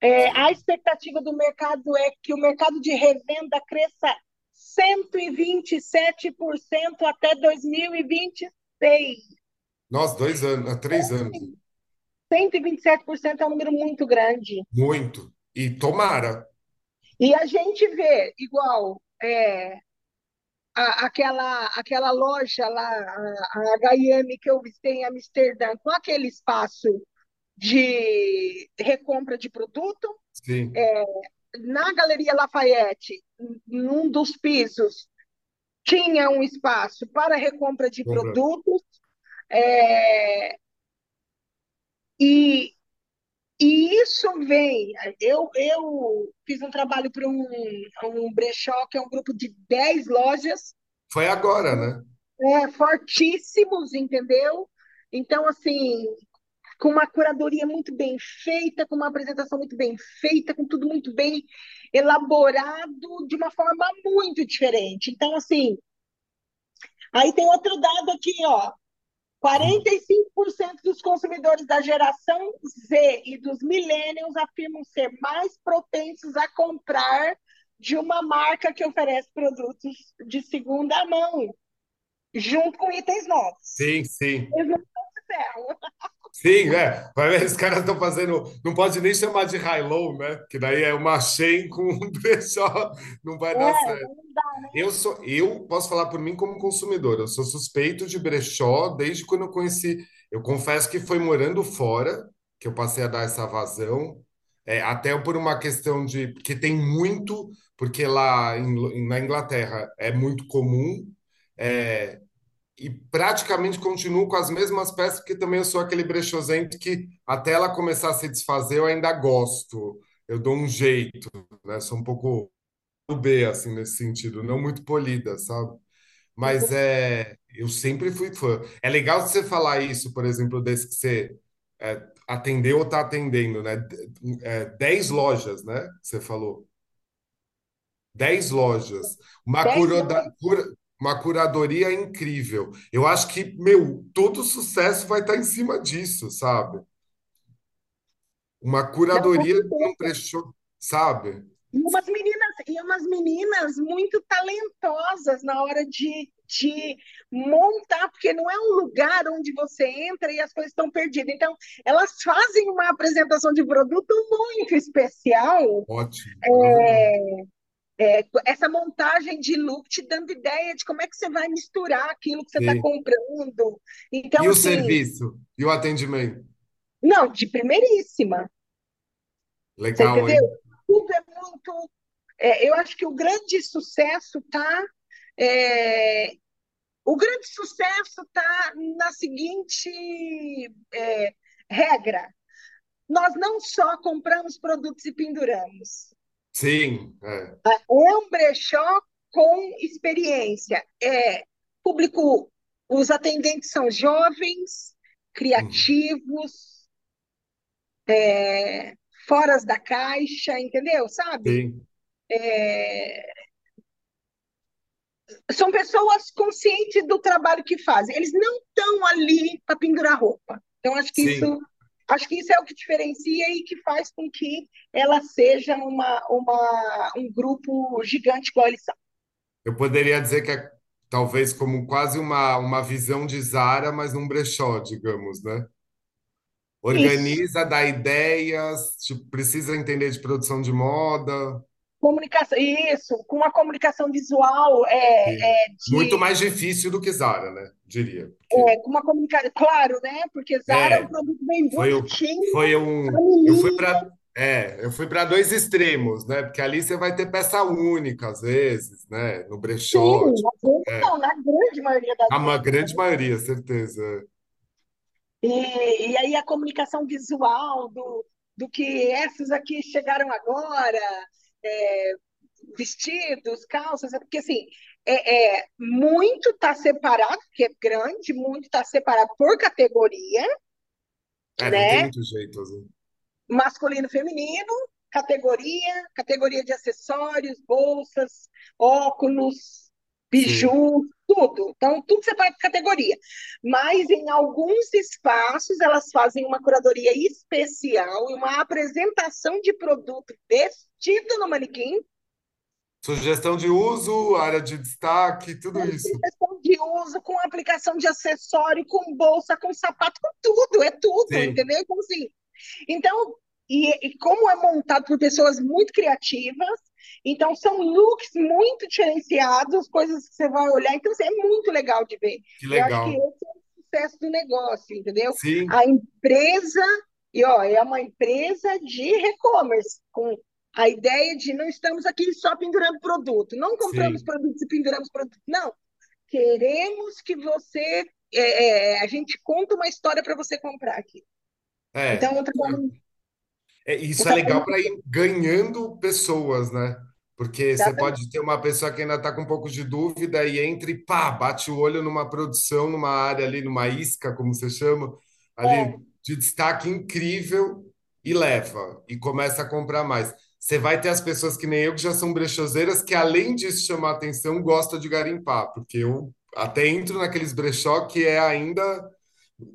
É, a expectativa do mercado é que o mercado de revenda cresça 127% até 2026.
Nós, dois anos, há três anos.
127% é um número muito grande.
Muito. E tomara.
E a gente vê, igual, é, a, aquela, aquela loja lá, a, a H&M que eu visitei em Amsterdã, com aquele espaço de recompra de produto.
Sim.
É, na Galeria Lafayette, num dos pisos, tinha um espaço para recompra de
Compra.
produtos. É, e, e isso vem. Eu, eu fiz um trabalho para um, um brechó, que é um grupo de 10 lojas.
Foi agora, né?
É, fortíssimos, entendeu? Então, assim, com uma curadoria muito bem feita, com uma apresentação muito bem feita, com tudo muito bem elaborado, de uma forma muito diferente. Então, assim, aí tem outro dado aqui, ó. 45% dos consumidores da geração Z e dos millennials afirmam ser mais propensos a comprar de uma marca que oferece produtos de segunda mão, junto com itens novos.
Sim, sim.
Eles não estão de ferro.
Sim, é. Vai ver, os caras estão fazendo. Não pode nem chamar de high-low, né? Que daí é uma chain com um <laughs> brechó, não vai dar
É,
certo.
não dá, né?
Eu sou, eu posso falar por mim como consumidor. Eu sou suspeito de brechó desde quando eu conheci. Eu confesso que foi morando fora que eu passei a dar essa vazão. É, até por uma questão de que tem muito, porque lá em- na Inglaterra é muito comum. é, e praticamente continuo com as mesmas peças, porque também eu sou aquele brechosento que até ela começar a se desfazer, eu ainda gosto. Eu dou um jeito, né? Sou um pouco B, assim, nesse sentido, não muito polida, sabe? Mas é, eu sempre fui fã. É legal você falar isso, por exemplo, desse que você é, atendeu ou está atendendo, né? É, 10 lojas, né? Você falou. 10 lojas. Uma,
10
curoda- cura- uma curadoria incrível. Eu acho que, meu, todo sucesso vai estar em cima disso, sabe? Uma
com
curadoria não prestou, sabe?
E umas meninas, e umas meninas muito talentosas na hora de, de montar, porque não é um lugar onde você entra e as coisas estão perdidas. Então, elas fazem uma apresentação de produto muito especial,
Ótimo. Uhum.
É, essa montagem de look te dando ideia de como é que você vai misturar aquilo que você está comprando. Então,
E o
assim,
serviço? E o atendimento?
não, de primeiríssima. Você
Legal,
entendeu?
hein?
Tudo é muito. é, eu acho que o grande sucesso tá. é, o grande sucesso tá na seguinte é, regra: nós não só compramos produtos e penduramos.
Sim, é.
É um brechó com experiência. É público, os atendentes são jovens,
Uhum.
criativos, é, foras da caixa, entendeu? Sabe?
Sim,
É, são pessoas conscientes do trabalho que fazem. Eles não estão ali para pendurar roupa. Então, acho que
sim.
isso, acho que isso é o que diferencia e que faz com que ela seja uma, uma, um grupo gigante igual eles são.
Eu poderia dizer que é talvez como quase uma, uma visão de Zara, mas num brechó, digamos, né?
Isso,
Organiza, dá ideias, tipo, precisa entender de produção de moda.
Comunicação, isso, com uma comunicação visual é, é
Muito
de
mais difícil do que Zara, né? Diria. Porque
é, com uma comunicação, claro, né? Porque Zara é um
é,
produto bem
foi,
bonitinho,
foi um. Eu fui para é, eu fui para dois extremos, né? Porque ali você vai ter peça única, às vezes, né? No brechó.
sim,
tipo,
às vezes
é.
não, na grande maioria das
A uma
vezes.
grande maioria, certeza.
E, e aí a comunicação visual do, do que essas aqui chegaram agora, é, vestidos, calças, é porque assim, é, é muito está separado, porque é grande, muito está separado por categoria,
É, não tem
né?
muito jeito, assim.
Masculino, feminino, categoria, categoria de acessórios, bolsas, óculos,
Sim,
biju, tudo. Então, tudo separado por categoria. Mas em alguns espaços elas fazem uma curadoria especial e uma apresentação de produto vestido no manequim
Sugestão de uso, área de destaque, tudo
com
isso.
sugestão de uso, com aplicação de acessório, com bolsa, com sapato, com tudo, é tudo,
Sim,
entendeu? Então, assim, então e, e como é montado por pessoas muito criativas, então são looks muito diferenciados, coisas que você vai olhar, então assim, é muito legal de ver.
que
Eu acho que esse
legal.
é o sucesso do negócio, entendeu?
Sim,
A empresa, e ó, é uma empresa de e-commerce, com a ideia de não estamos aqui só pendurando produto, não compramos
sim.
produtos e penduramos produto, não. Queremos que você. é, é, a gente conta uma história para você comprar aqui. Então,
É.
é um trabalho,
É, isso é legal para ir ganhando pessoas, né? Porque você pode ter uma pessoa que ainda está com um pouco de dúvida e entra e pá, bate o olho numa produção, numa área ali, numa isca, como você chama,
É,
ali de destaque incrível e leva e começa a comprar mais. Você vai ter as pessoas que nem eu, que já são brechozeiras, que além disso chamar atenção, gostam de garimpar, porque eu até entro naqueles brechó que é ainda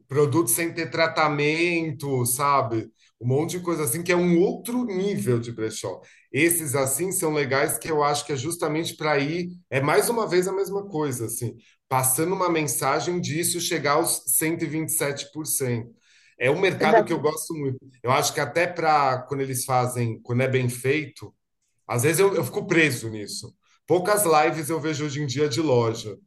produto sem ter tratamento, sabe? Um monte de coisa assim que é um outro nível de brechó. Esses assim são legais que eu acho que é justamente para ir, é mais uma vez a mesma coisa, assim, passando uma mensagem disso chegar aos 127%. É um mercado que eu gosto muito. Eu acho que até para quando eles fazem, quando é bem feito, às vezes eu, eu fico preso nisso. Poucas lives eu vejo hoje em dia de loja.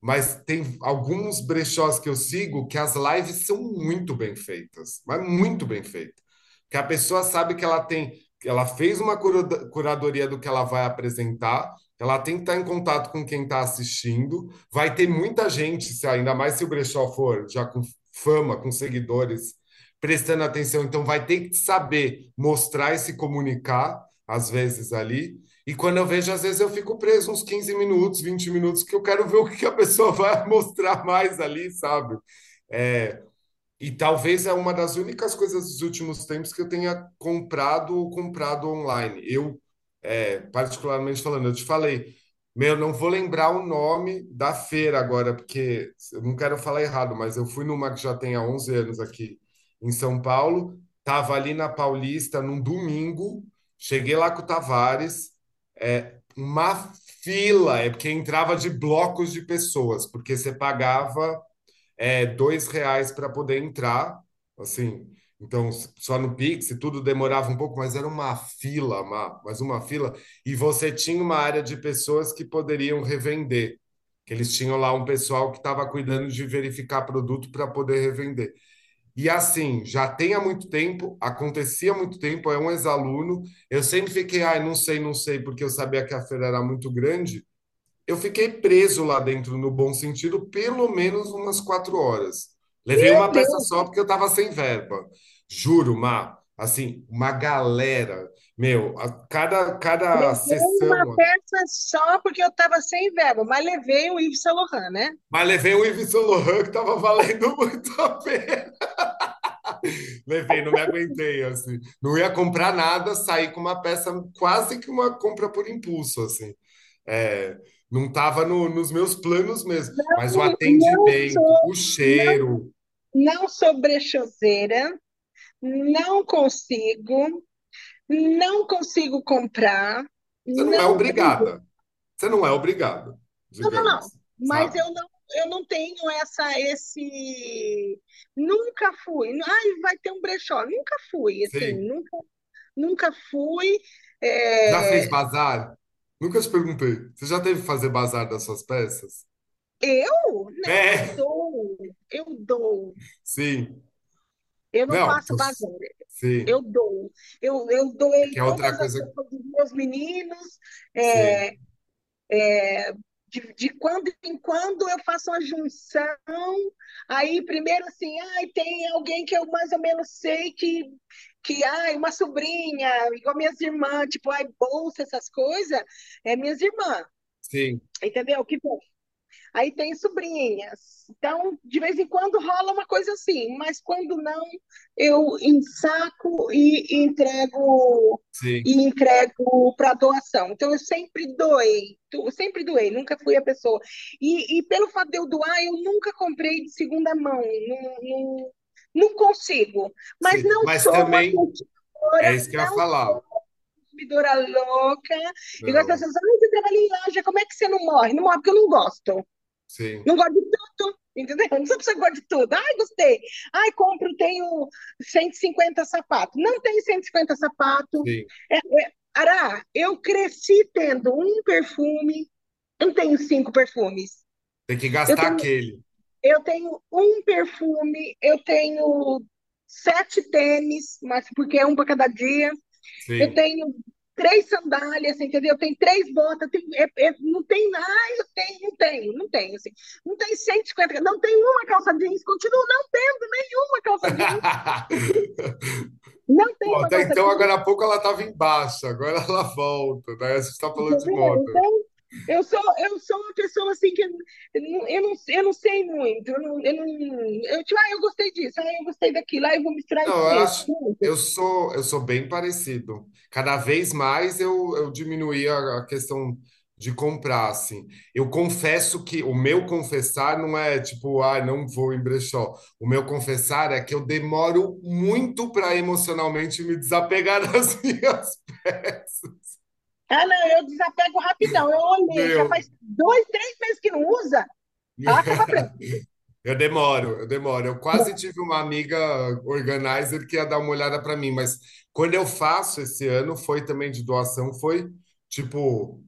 Mas tem alguns brechós que eu sigo que as lives são muito bem feitas, mas muito bem feitas. Que a pessoa sabe que ela tem, que ela fez uma cura- curadoria do que ela vai apresentar, ela tem que estar em contato com quem está assistindo. Vai ter muita gente, se ainda mais se o brechó for já com fama, com seguidores, prestando atenção. Então vai ter que saber mostrar e se comunicar, às vezes ali. E quando eu vejo, às vezes eu fico preso uns 15 minutos, 20 minutos, que eu quero ver o que a pessoa <laughs> vai mostrar mais ali, sabe? É, e talvez é uma das únicas coisas dos últimos tempos que eu tenha comprado comprado online. Eu, é, particularmente falando, eu te falei, meu, não vou lembrar o nome da feira agora, porque eu não quero falar errado, mas eu fui numa que já tem há 11 anos aqui em São Paulo, tava ali na Paulista num domingo, cheguei lá com o Tavares, é, uma fila, é porque entrava de blocos de pessoas, porque você pagava é, dois reais para poder entrar, assim. Então, só no Pix, tudo demorava um pouco, mas era uma fila, uma, mas uma fila. E você tinha uma área de pessoas que poderiam revender, que eles tinham lá um pessoal que estava cuidando de verificar produto para poder revender. E assim, já tem há muito tempo, acontecia há muito tempo, é um ex-aluno. Eu sempre fiquei, ai, não sei, não sei, porque eu sabia que a feira era muito grande. Eu fiquei preso lá dentro, no bom sentido, pelo menos umas quatro horas. Levei
Meu
uma peça
Deus,
só porque eu estava sem verba. Juro, Má. Assim, uma galera. Meu, a- cada, cada
levei uma
sessão.
peça só porque eu estava sem verba, mas levei o Yves Saint Laurent, né?
Mas levei um Yves Saint Laurent que estava valendo <laughs> muito a pena. Levei, não me aguentei, assim. Não ia comprar nada, saí com uma peça, quase que uma compra por impulso, assim. É, não estava no, nos meus planos mesmo, mas o
Não, não
atendimento,
sou,
o
não,
cheiro,
não sou brechoseira, não consigo, não consigo comprar,
você não é
não tenho.
obrigada. Você não é obrigada,
Não, não, não. Mas eu não, eu não tenho essa, esse. Nunca fui. Ai, vai ter um brechó. Nunca fui, assim,
Sim.
nunca, nunca fui.
Já fez
É,
bazar? Nunca te perguntei. Você já teve que fazer bazar das suas peças?
Eu? Não, eu
É,
dou, eu dou.
sim.
Eu não
Não,
faço bazar, eu
sim.
dou. Eu, eu
É
doei
que é outra
todas as
coisa.
roupas dos meus meninos, é,
Sim,
de, de quando em quando eu faço uma junção, aí primeiro assim, ai, tem alguém que eu mais ou menos sei que, que ai, uma sobrinha, igual minhas irmãs, tipo, ai, bolsa, essas coisas, é minhas irmãs,
Sim,
entendeu? Que bom. Aí tem sobrinhas. Então, de vez em quando rola uma coisa assim, mas quando não, eu ensaco e entrego
sim.
e entrego para doação. Então, eu sempre doei, eu sempre doei, nunca fui a pessoa. E, e pelo fato de eu doar, eu nunca comprei de segunda mão. Não, não, não consigo. Mas
Sim,
não
mas
sou uma
também é
consumidora,
isso que eu ia falar.
consumidora louca. Igual as pessoas, ah, você trabalha em loja, como é que você não morre? Não morre porque eu não gosto.
sim,
Não gosto de tudo, entendeu? <laughs> Não sou pessoa que gosta de tudo. Ai, gostei. Ai, compro, tenho 150 sapatos. Não tenho 150 sapatos. É, é, Ará, eu cresci tendo um perfume, não tenho cinco perfumes.
Tem que gastar
tenho,
aquele.
Eu tenho um perfume, eu tenho sete tênis, mas porque é um para cada dia. Eu
Sim.
tenho três sandálias, entendeu? Eu tenho três botas, é- é- não tem nada, eu tenho, não tenho, não tenho, assim. Não tem 150, não tem uma calça jeans, continuo não tendo nenhuma calça jeans, <laughs> não tem
até então,
jeans,
agora há pouco ela estava embaixo, agora ela volta, né? Gente está falando de
entendeu?
moda.
Então, eu sou, eu sou uma pessoa assim que eu não, eu não, eu não sei muito, eu não, eu não, eu, tipo, ah, eu gostei disso, ah, eu gostei daquilo, ah, eu vou misturar
Não, eu acho, eu sou, eu sou bem parecido. Cada vez mais eu, eu diminuí a, a questão de comprar, assim. Eu confesso que o meu confessar não é tipo, ah, não vou em brechó. O meu confessar é que eu demoro muito para emocionalmente me desapegar <laughs> das minhas peças.
Ah, não, eu desapego rapidão, eu olhei, já
Meu,
faz dois, três meses que não usa. <laughs>
Eu demoro, eu demoro. Eu quase tive uma amiga organizer que ia dar uma olhada para mim, mas quando eu faço esse ano, foi também de doação, foi tipo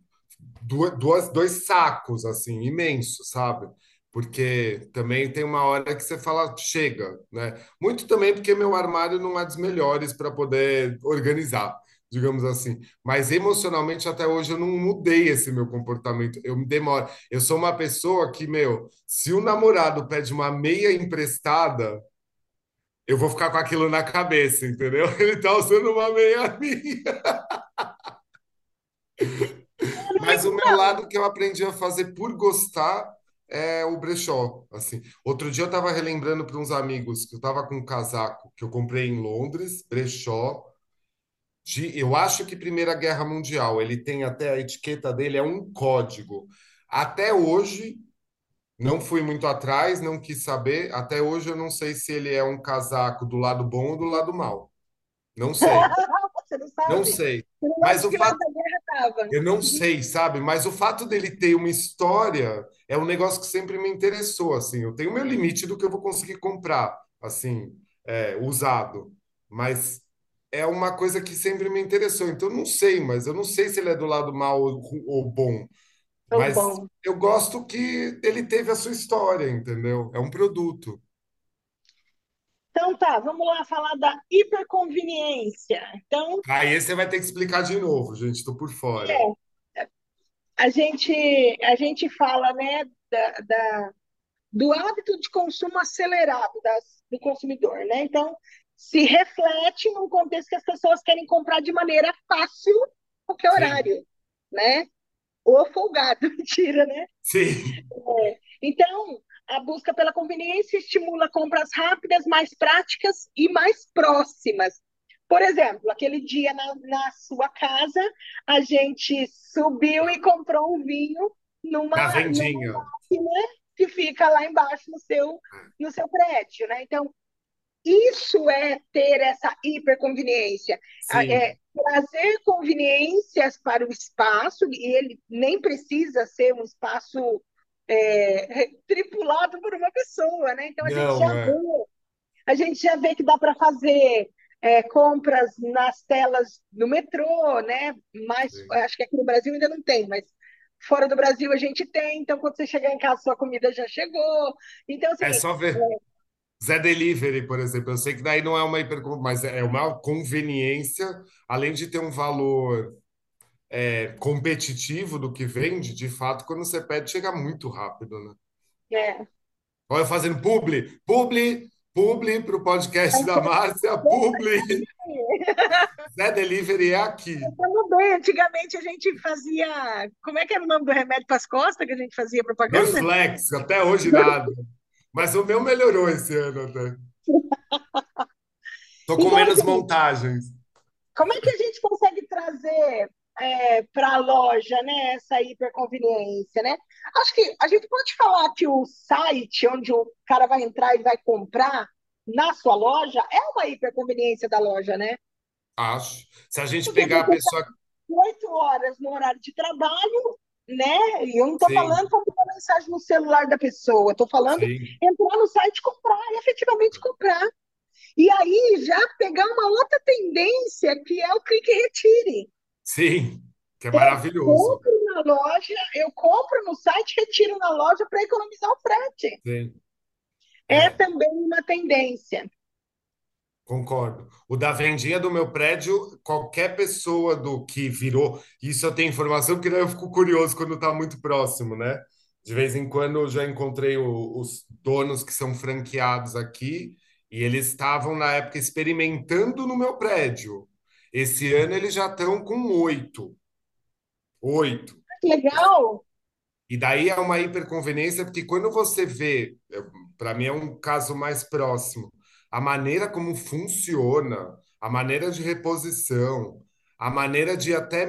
duas, dois sacos, assim, imensos, sabe? Porque também tem uma hora que você fala, chega, né? Muito também porque meu armário não é dos melhores para poder organizar, digamos assim. Mas emocionalmente, até hoje, eu não mudei esse meu comportamento. Eu me demoro. Eu sou uma pessoa que, meu, se o namorado pede uma meia emprestada, eu vou ficar com aquilo na cabeça, entendeu? <laughs> Ele tá usando uma meia minha. Mas o meu lado que eu aprendi a fazer por gostar é o brechó, assim. Outro dia eu estava relembrando para uns amigos que eu estava com um casaco que eu comprei em Londres, brechó, de, eu acho que Primeira Guerra Mundial. Ele tem até a etiqueta dele é um código. Até hoje não fui muito atrás, não quis saber. Até hoje eu não sei se ele é um casaco do lado bom ou do lado mal. <laughs> Não sei,
Você não
não sei.
Não
Mas o fato. Eu não sei, sabe? Mas o fato dele ter uma história é um negócio que sempre me interessou, assim. Eu tenho meu limite do que eu vou conseguir comprar, assim, é, usado. Mas é uma coisa que sempre me interessou. Então, não sei, mas eu não sei se ele é do lado mal ou, ou bom.
Tão
Mas
bom.
eu gosto que ele teve a sua história, entendeu? É um produto.
Então tá, vamos lá falar da hiperconveniência. Então,
Aí você vai ter que explicar de novo, gente. Tô por fora.
é, a gente, a gente fala, né, da, da- do hábito de consumo acelerado das, do consumidor, né? Então, se reflete num contexto que as pessoas querem comprar de maneira fácil, qualquer
Sim,
horário, né? Ou folgado, <laughs> mentira, né?
sim.
Então, a busca pela conveniência estimula compras rápidas, mais práticas e mais próximas. Por exemplo, aquele dia na, na sua casa, a gente subiu e comprou um vinho numa, numa máquina que fica lá embaixo no seu, no seu prédio, né? Então, isso é ter essa hiperconveniência, é trazer conveniências para o espaço, e ele nem precisa ser um espaço é, tripulado por uma pessoa, né? Então a gente já
Não,
vê,
é.
a gente já vê que dá para fazer é, compras nas telas do metrô, né? Mas
Sim.
acho que aqui no Brasil ainda não tem, mas fora do Brasil a gente tem. Então quando você chegar em casa, sua comida já chegou. Então
É
assim,
só ver. Zé Delivery, por exemplo, eu sei que daí não é uma hiper, mas é uma conveniência, além de ter um valor é, competitivo do que vende, de fato, quando você pede, chega muito rápido, né?
É.
Olha, eu fazendo publi, publi, publi para o podcast da Márcia, <laughs> publi. <laughs> Zé Delivery é aqui.
Estamos bem. Antigamente a gente fazia. Como é que era o nome do remédio para as costas que a gente fazia propaganda?
Dorflex, até hoje nada. Mas o meu melhorou esse ano até. <laughs> Tô com
Então,
menos
assim,
montagens.
como é que a gente consegue trazer para a loja, né, essa hiperconveniência, né? Acho que a gente pode falar que o site onde o cara vai entrar e vai comprar na sua loja é uma hiperconveniência da loja, né?
Acho. Se a gente
Porque
pegar a
está
pessoa.
oito horas no horário de trabalho, né? E eu não estou falando para mandar mensagem no celular da pessoa, estou falando
sim,
entrar no site e comprar, e efetivamente comprar. E aí já pegar uma outra tendência que é o clique e retire.
sim, que é maravilhoso.
Compro na loja, eu compro no site, retiro na loja para economizar o frete.
Sim,
É
é.
também uma tendência.
Concordo. O da vendinha do meu prédio, qualquer pessoa do que virou, isso eu tenho informação, porque daí eu fico curioso quando está muito próximo, né? De vez em quando eu já encontrei o- os donos que são franqueados aqui e eles estavam na época experimentando no meu prédio. Esse ano eles já estão com oito. Oito.
Que legal!
E daí é uma hiperconveniência, porque quando você vê, para mim é um caso mais próximo, a maneira como funciona, a maneira de reposição, a maneira de até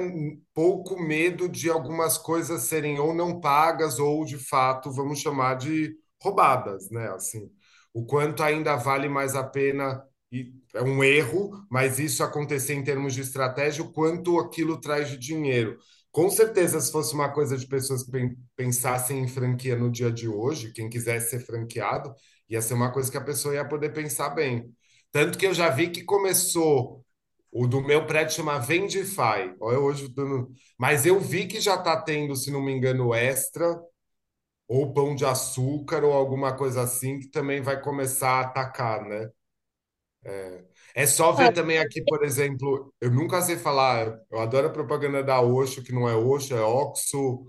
pouco medo de algumas coisas serem ou não pagas ou de fato, vamos chamar de roubadas, né? Assim, o quanto ainda vale mais a pena e é um erro, mas isso acontecer em termos de estratégia, o quanto aquilo traz de dinheiro. Com certeza, se fosse uma coisa de pessoas que pen- pensassem em franquia no dia de hoje, quem quisesse ser franqueado, ia ser uma coisa que a pessoa ia poder pensar bem. Tanto que eu já vi que começou, o do meu prédio chama Vendify. Olha, hoje, mas eu vi que já está tendo, se não me engano, Extra, ou Pão de Açúcar, ou alguma coisa assim, que também vai começar a atacar, né? É só
Ah,
ver também aqui, por exemplo, eu nunca sei falar, eu adoro a propaganda da Osho, que não é Osho, é Oxo,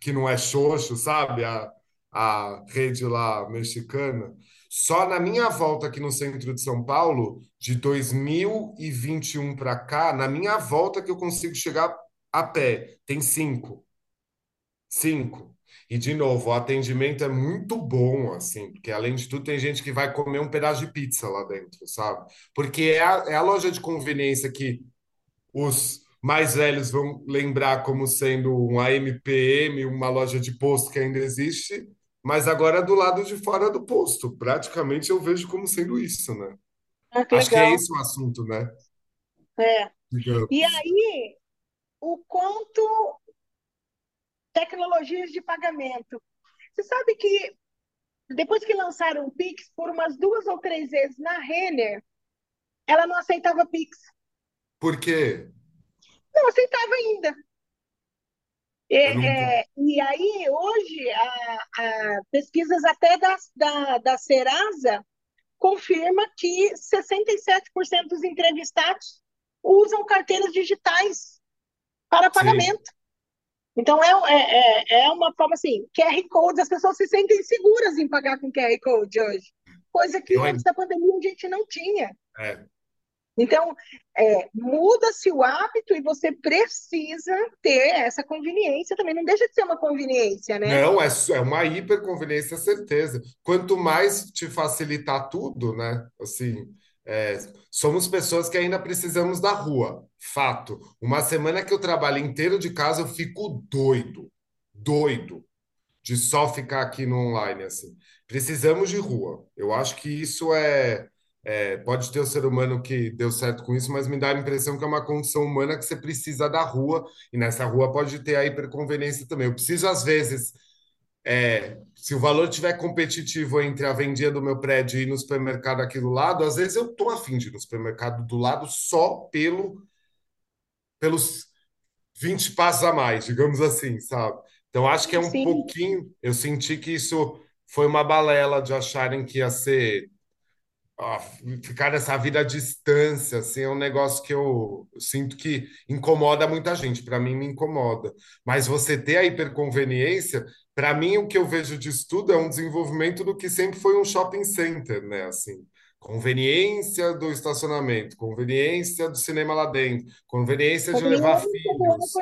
que não é Xoxo, sabe? A, a rede lá mexicana. Só na minha volta aqui no centro de São Paulo, de 2021 para cá, na minha volta que eu consigo chegar a pé, tem cinco. Cinco. E, de novo, o atendimento é muito bom, assim, porque além de tudo, tem gente que vai comer um pedaço de pizza lá dentro, sabe? Porque é a, é a loja de conveniência que os mais velhos vão lembrar como sendo um AMPM, uma loja de posto que ainda existe, mas agora é do lado de fora do posto. Praticamente eu vejo como sendo isso, né?
ah, que
Acho que é esse o assunto, né?
É. E
Digamos.
aí, o quanto tecnologias de pagamento. Você sabe que depois que lançaram o Pix, por umas duas ou três vezes na Renner, ela não aceitava Pix.
Por quê?
Não aceitava ainda. É, é, e aí, hoje, a, a pesquisas até da, da, da Serasa confirma que 67% dos entrevistados usam carteiras digitais para
Sim.
pagamento. Então, é, é, é é uma forma assim, QR Code, as pessoas se sentem seguras em pagar com QR Code hoje, coisa que
Eu,
antes da pandemia a gente não tinha.
é,
Então, é, muda-se o hábito e você precisa ter essa conveniência também. Não deixa de ser uma conveniência, né?
Não, é, é uma hiperconveniência, certeza. Quanto mais te facilitar tudo, né? Assim, é, somos pessoas que ainda precisamos da rua. Fato. Uma semana que eu trabalho inteiro de casa, eu fico doido, doido de só ficar aqui no online, assim. Precisamos de rua. Eu acho que isso é, é, pode ter o ser humano que deu certo com isso, mas me dá a impressão que é uma condição humana que você precisa da rua, e nessa rua pode ter a hiperconveniência também. Eu preciso, às vezes, é, se o valor tiver competitivo entre a vendinha do meu prédio e no supermercado aqui do lado, às vezes eu tô afim de ir no supermercado do lado só pelo, pelos 20 passos a mais, digamos assim, sabe? Então acho que é um
Sim,
pouquinho. Eu senti que isso foi uma balela de acharem que ia ser ficar nessa vida à distância, assim, é um negócio que eu sinto que incomoda muita gente. Para mim, me incomoda. Mas você ter a hiperconveniência, para mim, o que eu vejo de estudo é um desenvolvimento do que sempre foi um shopping center, né? Assim, conveniência do estacionamento, conveniência do cinema lá dentro, conveniência de levar
do
filhos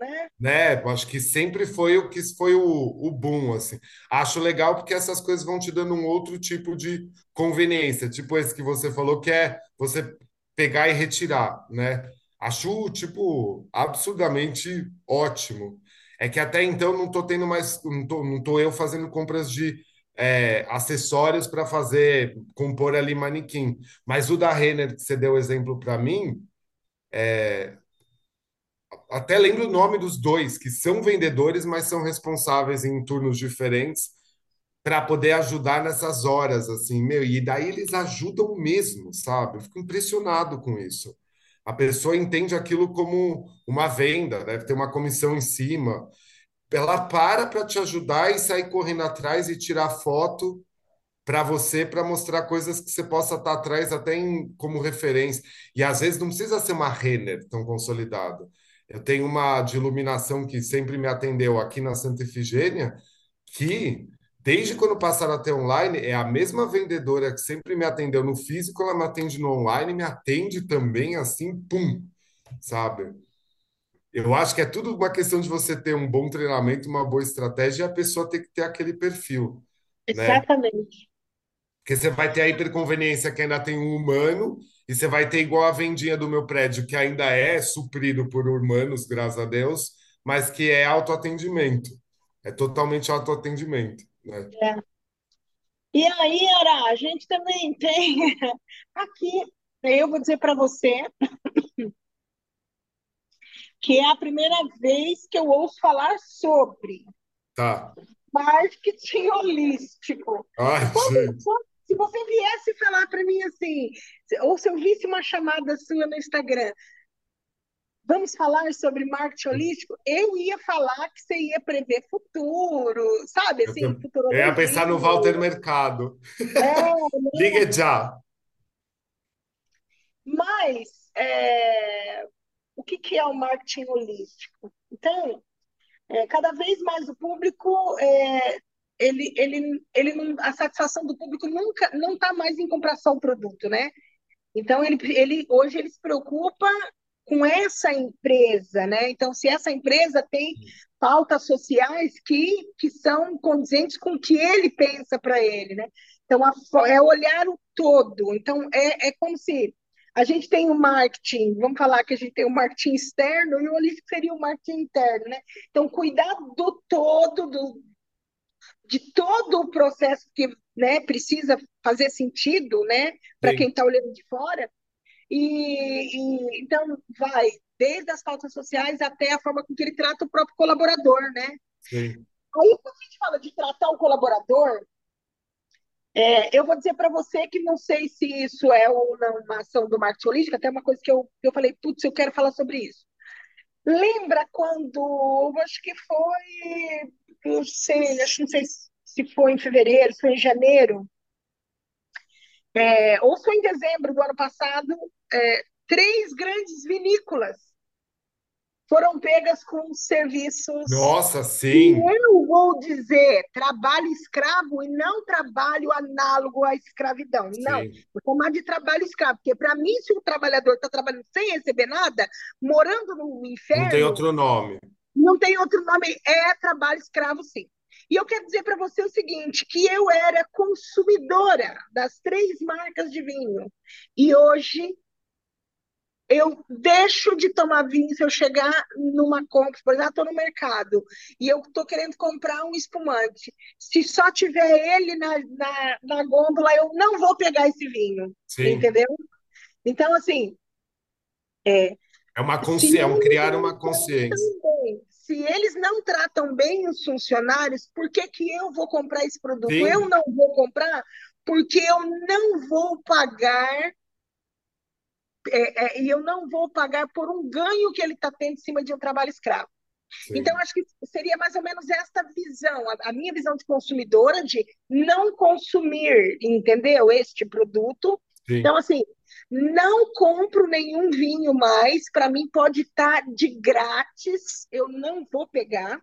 né?
né? Acho que sempre foi o que foi o, o boom, assim. Acho legal porque essas coisas vão te dando um outro tipo de conveniência, tipo esse que você falou, que é você pegar e retirar, né? Acho, tipo, absurdamente ótimo. É que até então não tô tendo mais, não tô, não tô eu fazendo compras de é, acessórios para fazer, compor ali manequim. Mas o da Renner, que você deu exemplo para mim, até lembro o nome dos dois, que são vendedores, mas são responsáveis em turnos diferentes para poder ajudar nessas horas, assim, meu, e daí eles ajudam mesmo, sabe? Eu fico impressionado com isso. A pessoa entende aquilo como uma venda, deve ter uma comissão em cima. Ela para para te ajudar e sair correndo atrás e tirar foto para você, para mostrar coisas que você possa estar atrás até em, como referência. E às vezes não precisa ser uma Renner tão consolidada. Eu tenho uma de iluminação que sempre me atendeu aqui na Santa Efigênia, que desde quando passaram até online, é a mesma vendedora que sempre me atendeu no físico, ela me atende no online, me atende também assim, pum, sabe? Eu acho que é tudo uma questão de você ter um bom treinamento, uma boa estratégia e a pessoa ter que ter aquele perfil, né?
Exatamente.
Porque você vai ter a hiperconveniência que ainda tem um humano, e você vai ter igual a vendinha do meu prédio, que ainda é suprido por humanos, graças a Deus, mas que é autoatendimento. É totalmente autoatendimento, né?
É. E aí, Ara, a gente também tem <laughs> aqui, eu vou dizer para você que é a primeira vez que eu ouço falar sobre
Tá.
marketing holístico.
Ai,
quando- se você viesse falar para mim assim, ou se eu visse uma chamada sua no Instagram, vamos falar sobre marketing holístico, eu ia falar que você ia prever futuro, sabe?
Eu,
Assim,
eu ia pensar no Walter Mercado.
É, <laughs>
Ligue já.
mas é, o que que é o marketing holístico? Então, é, cada vez mais o público, é, ele, ele, ele não, a satisfação do público nunca não está mais em comprar só o produto, né? Então, ele, ele, hoje ele se preocupa com essa empresa, né? Então, se essa empresa tem pautas sociais que, que são condizentes com o que ele pensa para ele, né? Então, a é olhar o todo. Então, é, é como se a gente tem o marketing, vamos falar que a gente tem o marketing externo e o holístico seria o marketing interno, né? Então, cuidar do todo, do, de todo o processo que né, precisa fazer sentido, né, para quem está olhando de fora. E, e, então vai desde as pautas sociais até a forma com que ele trata o próprio colaborador, né?
sim.
Aí quando a gente fala de tratar o colaborador, é, eu vou dizer para você que não sei se isso é ou não uma ação do marketing holístico, até uma coisa que eu, eu falei, putz, eu quero falar sobre isso. Lembra quando, acho que foi, não sei, acho não sei se foi em fevereiro, se foi em janeiro, é, ou foi em dezembro do ano passado, é, três grandes vinícolas foram pegas com serviços
Nossa,
e
sim,
eu vou dizer trabalho escravo e não trabalho análogo à escravidão. Não,
sim.
vou chamar de trabalho escravo, porque para mim, se o trabalhador está trabalhando sem receber nada, morando no
Não tem
inferno,
outro nome.
não tem outro nome, é trabalho escravo, sim. E eu quero dizer para você o seguinte, que eu era consumidora das três marcas de vinho e hoje eu deixo de tomar vinho se eu chegar numa compra, por exemplo, estou no mercado e eu estou querendo comprar um espumante. Se só tiver ele na, na, na gôndola, eu não vou pegar esse vinho,
Sim.
entendeu? Então, assim, é,
É uma
se
consciência, é um criar uma consciência.
tratam bem, se eles não tratam bem os funcionários, por que que eu vou comprar esse produto? Eu
Sim,
não vou comprar porque eu não vou pagar é, é, e eu não vou pagar por um ganho que ele está tendo em cima de um trabalho escravo. Então,
sim,
acho que seria mais ou menos esta visão, a, minha visão de consumidora de não consumir, entendeu? Este produto. Então,
sim.
assim, não compro nenhum vinho mais, para mim pode estar de grátis, eu não vou pegar.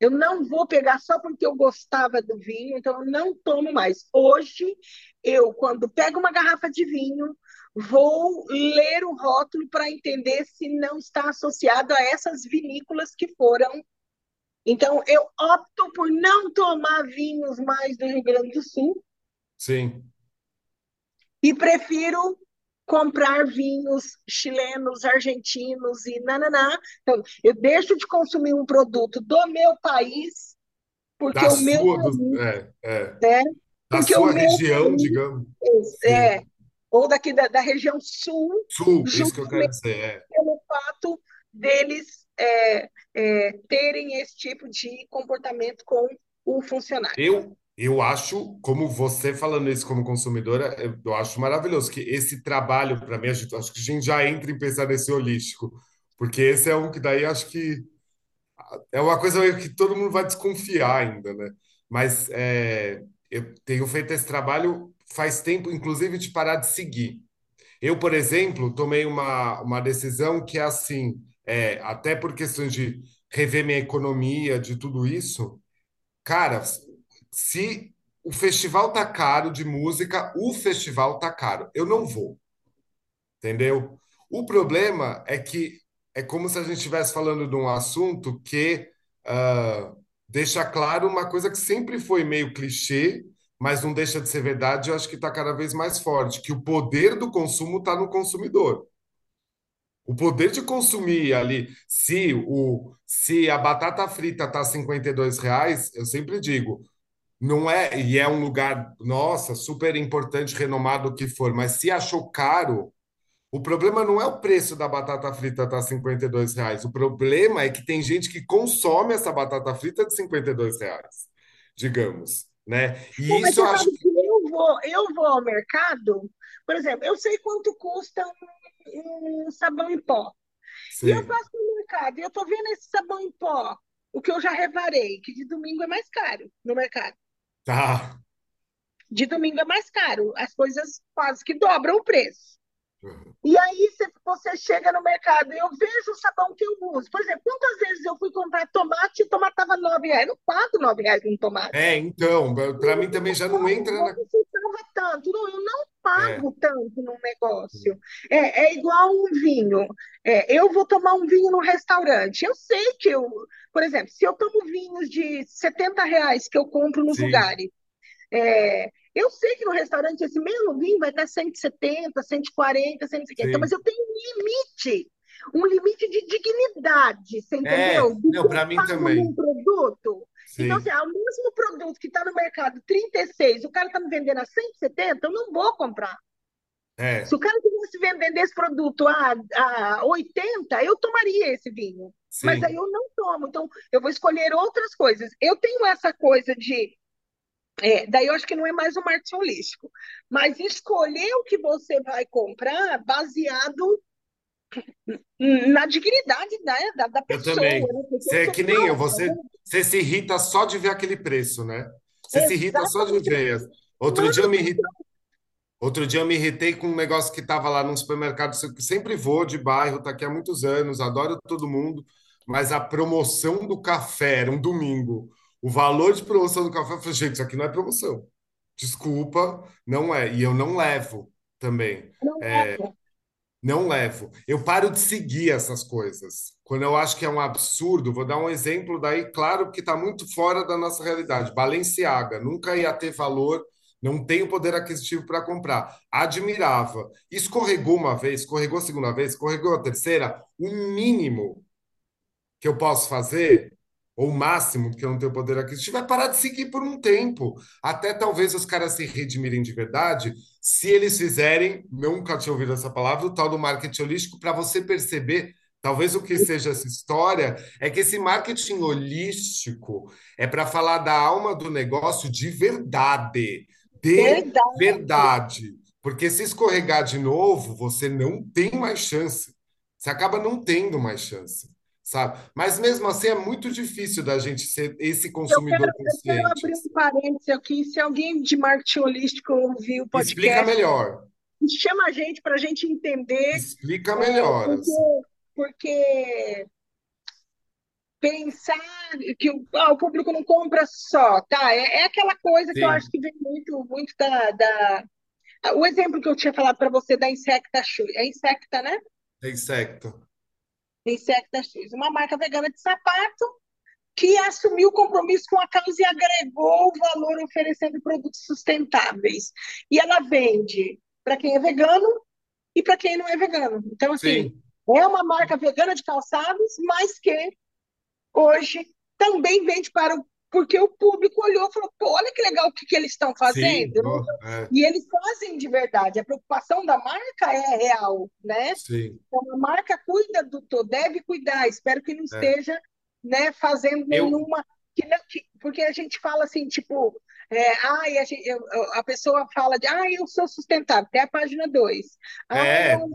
Eu não vou pegar só porque eu gostava do vinho, então eu não tomo mais. Hoje, eu, quando pego uma garrafa de vinho, vou ler o rótulo para entender se não está associado a essas vinícolas que foram. Então, eu opto por não tomar vinhos mais do Rio Grande do Sul
sim.
e prefiro comprar vinhos chilenos, argentinos e nananá. Então, eu deixo de consumir um produto do meu país porque
Da
o meu
sua, do,
país,
é, é,
né?
da
Porque o
sua
meu
região,
país
digamos.
é,
Sim.
Ou daqui da, da região sul,
Sul, isso que eu quero
justamente
dizer. É.
pelo fato deles é, é, terem esse tipo de comportamento com o funcionário.
Eu, eu acho, como você falando isso como consumidora, eu, acho maravilhoso que esse trabalho, para mim, a gente, acho que a gente já entra em pensar nesse holístico, porque esse é um que daí acho que é uma coisa que todo mundo vai desconfiar ainda, né? Mas é, eu tenho feito esse trabalho faz tempo, inclusive, de parar de seguir. Eu, por exemplo, tomei uma, uma decisão que é assim, é, até por questões de rever minha economia, de tudo isso, cara, se o festival tá caro de música, o festival tá caro. Eu não vou, entendeu? O problema é que é como se a gente estivesse falando de um assunto que ah, deixa claro uma coisa que sempre foi meio clichê, mas não deixa de ser verdade, eu acho que está cada vez mais forte, que o poder do consumo está no consumidor. O poder de consumir ali, se o se a batata frita tá 52 reais, eu sempre digo, não é, e é um lugar, nossa, super importante, renomado, o que for, mas se achou caro, o problema não é o preço da batata frita estar 52 reais. O problema é que tem gente que consome essa batata frita de 52 reais, digamos, né? E isso eu acho que
eu vou, eu vou ao mercado, por exemplo, eu sei quanto custa um, um sabão em pó. E eu
sim,
passo no mercado e eu tô vendo esse sabão em pó, o que eu já reparei, que de domingo é mais caro no mercado.
tá.
De domingo é mais caro, as coisas quase que dobram o preço. E aí você, você chega no mercado e eu vejo o sabão que eu uso. Por exemplo, quantas vezes eu fui comprar tomate e o tomate estava nove reais? Não pago nove reais um tomate.
É, então, para mim também já não entra na.
tanto. Não, eu não
É,
pago tanto num negócio. É, é igual um vinho. É, eu vou tomar um vinho no restaurante. Eu sei que eu, por exemplo, se eu tomo vinhos de 70 reais que eu compro nos
sim,
lugares, é, eu sei que no restaurante esse mesmo vinho vai estar 170, 140, 150. Então, mas
sim.
eu tenho um limite, um limite de dignidade, você entendeu?
É,
Do que
não, para mim também.
produto. Então, assim,
Sim,
ah, o mesmo produto que está no mercado 36, o cara está me vendendo a 170, eu não vou comprar. Se
é,
o cara tivesse vendendo esse produto a, a 80, eu tomaria esse vinho. Mas aí
sim.
eu não tomo. Então, eu vou escolher outras coisas. Eu tenho essa coisa de é, daí eu acho que não é mais o marketing holístico, mas escolher o que você vai comprar baseado na dignidade da, da, da
Eu
pessoa,
também.
né? Eu
Você é que nem eu,
falsa,
você,
né?
você se irrita só de ver aquele preço, né? Você se irrita só de ver. Outro dia eu me irritei,
Manutenção.
outro dia eu me irritei com um negócio que estava lá num supermercado, que sempre vou de bairro, tá aqui há muitos anos, adoro todo mundo, mas a promoção do café era um domingo. O valor de promoção do café, eu falei, gente, isso aqui não é promoção. Desculpa, não é. E eu não levo também.
Não
É,
é.
Não levo. Eu paro de seguir essas coisas. Quando eu acho que é um absurdo, vou dar um exemplo daí, claro que está muito fora da nossa realidade. Balenciaga, nunca ia ter valor, não tenho poder aquisitivo para comprar. Admirava. Escorregou uma vez, escorregou a segunda vez, escorregou a terceira. O mínimo que eu posso fazer, ou o máximo que eu não tenho poder aquisitivo, é parar de seguir por um tempo. Até talvez os caras se redimirem de verdade, se eles fizerem, nunca tinha ouvido essa palavra, o tal do marketing holístico, para você perceber. Talvez o que seja essa história é que esse marketing holístico é para falar da alma do negócio de verdade, de
Verdade.
verdade. Porque se escorregar de novo, você não tem mais chance. Você acaba não tendo mais chance. Sabe? Mas mesmo assim é muito difícil da gente ser esse
Eu quero,
consumidor
eu quero
consciente.
abrir um parênteses aqui. Se alguém de marketing holístico ouvir o
Explica
podcast,
melhor.
chama a gente para a gente entender,
Explica
é,
melhor,
porque,
assim.
porque pensar que o, ah, o público não compra só, tá? É, é aquela coisa que eu acho
Sim,
que vem muito, muito da, da... ah, O exemplo que eu tinha falado para você da Insecta. É Insecta, né?
é insecto.
Insecta Shoes. Uma marca vegana de sapato que assumiu o compromisso com a causa e agregou o valor oferecendo produtos sustentáveis. E ela vende para quem é vegano e para quem não é vegano. Então, assim,
Sim,
é uma marca vegana de calçados, mas que hoje também vende para o. Porque o público olhou e falou: pô, olha que legal o que, que eles estão
sim,
fazendo.
ó, é,
E eles fazem de verdade. A preocupação da marca é real, né?
sim,
Então, a marca cuida do todo, deve cuidar. Espero que não
é.
esteja, né, fazendo
Eu,
nenhuma. Que não, que- porque a gente fala assim, tipo, é, ai, a, gente- eu- a pessoa fala de, ai, eu sou sustentável, até a página 2. Ai,
é,
eu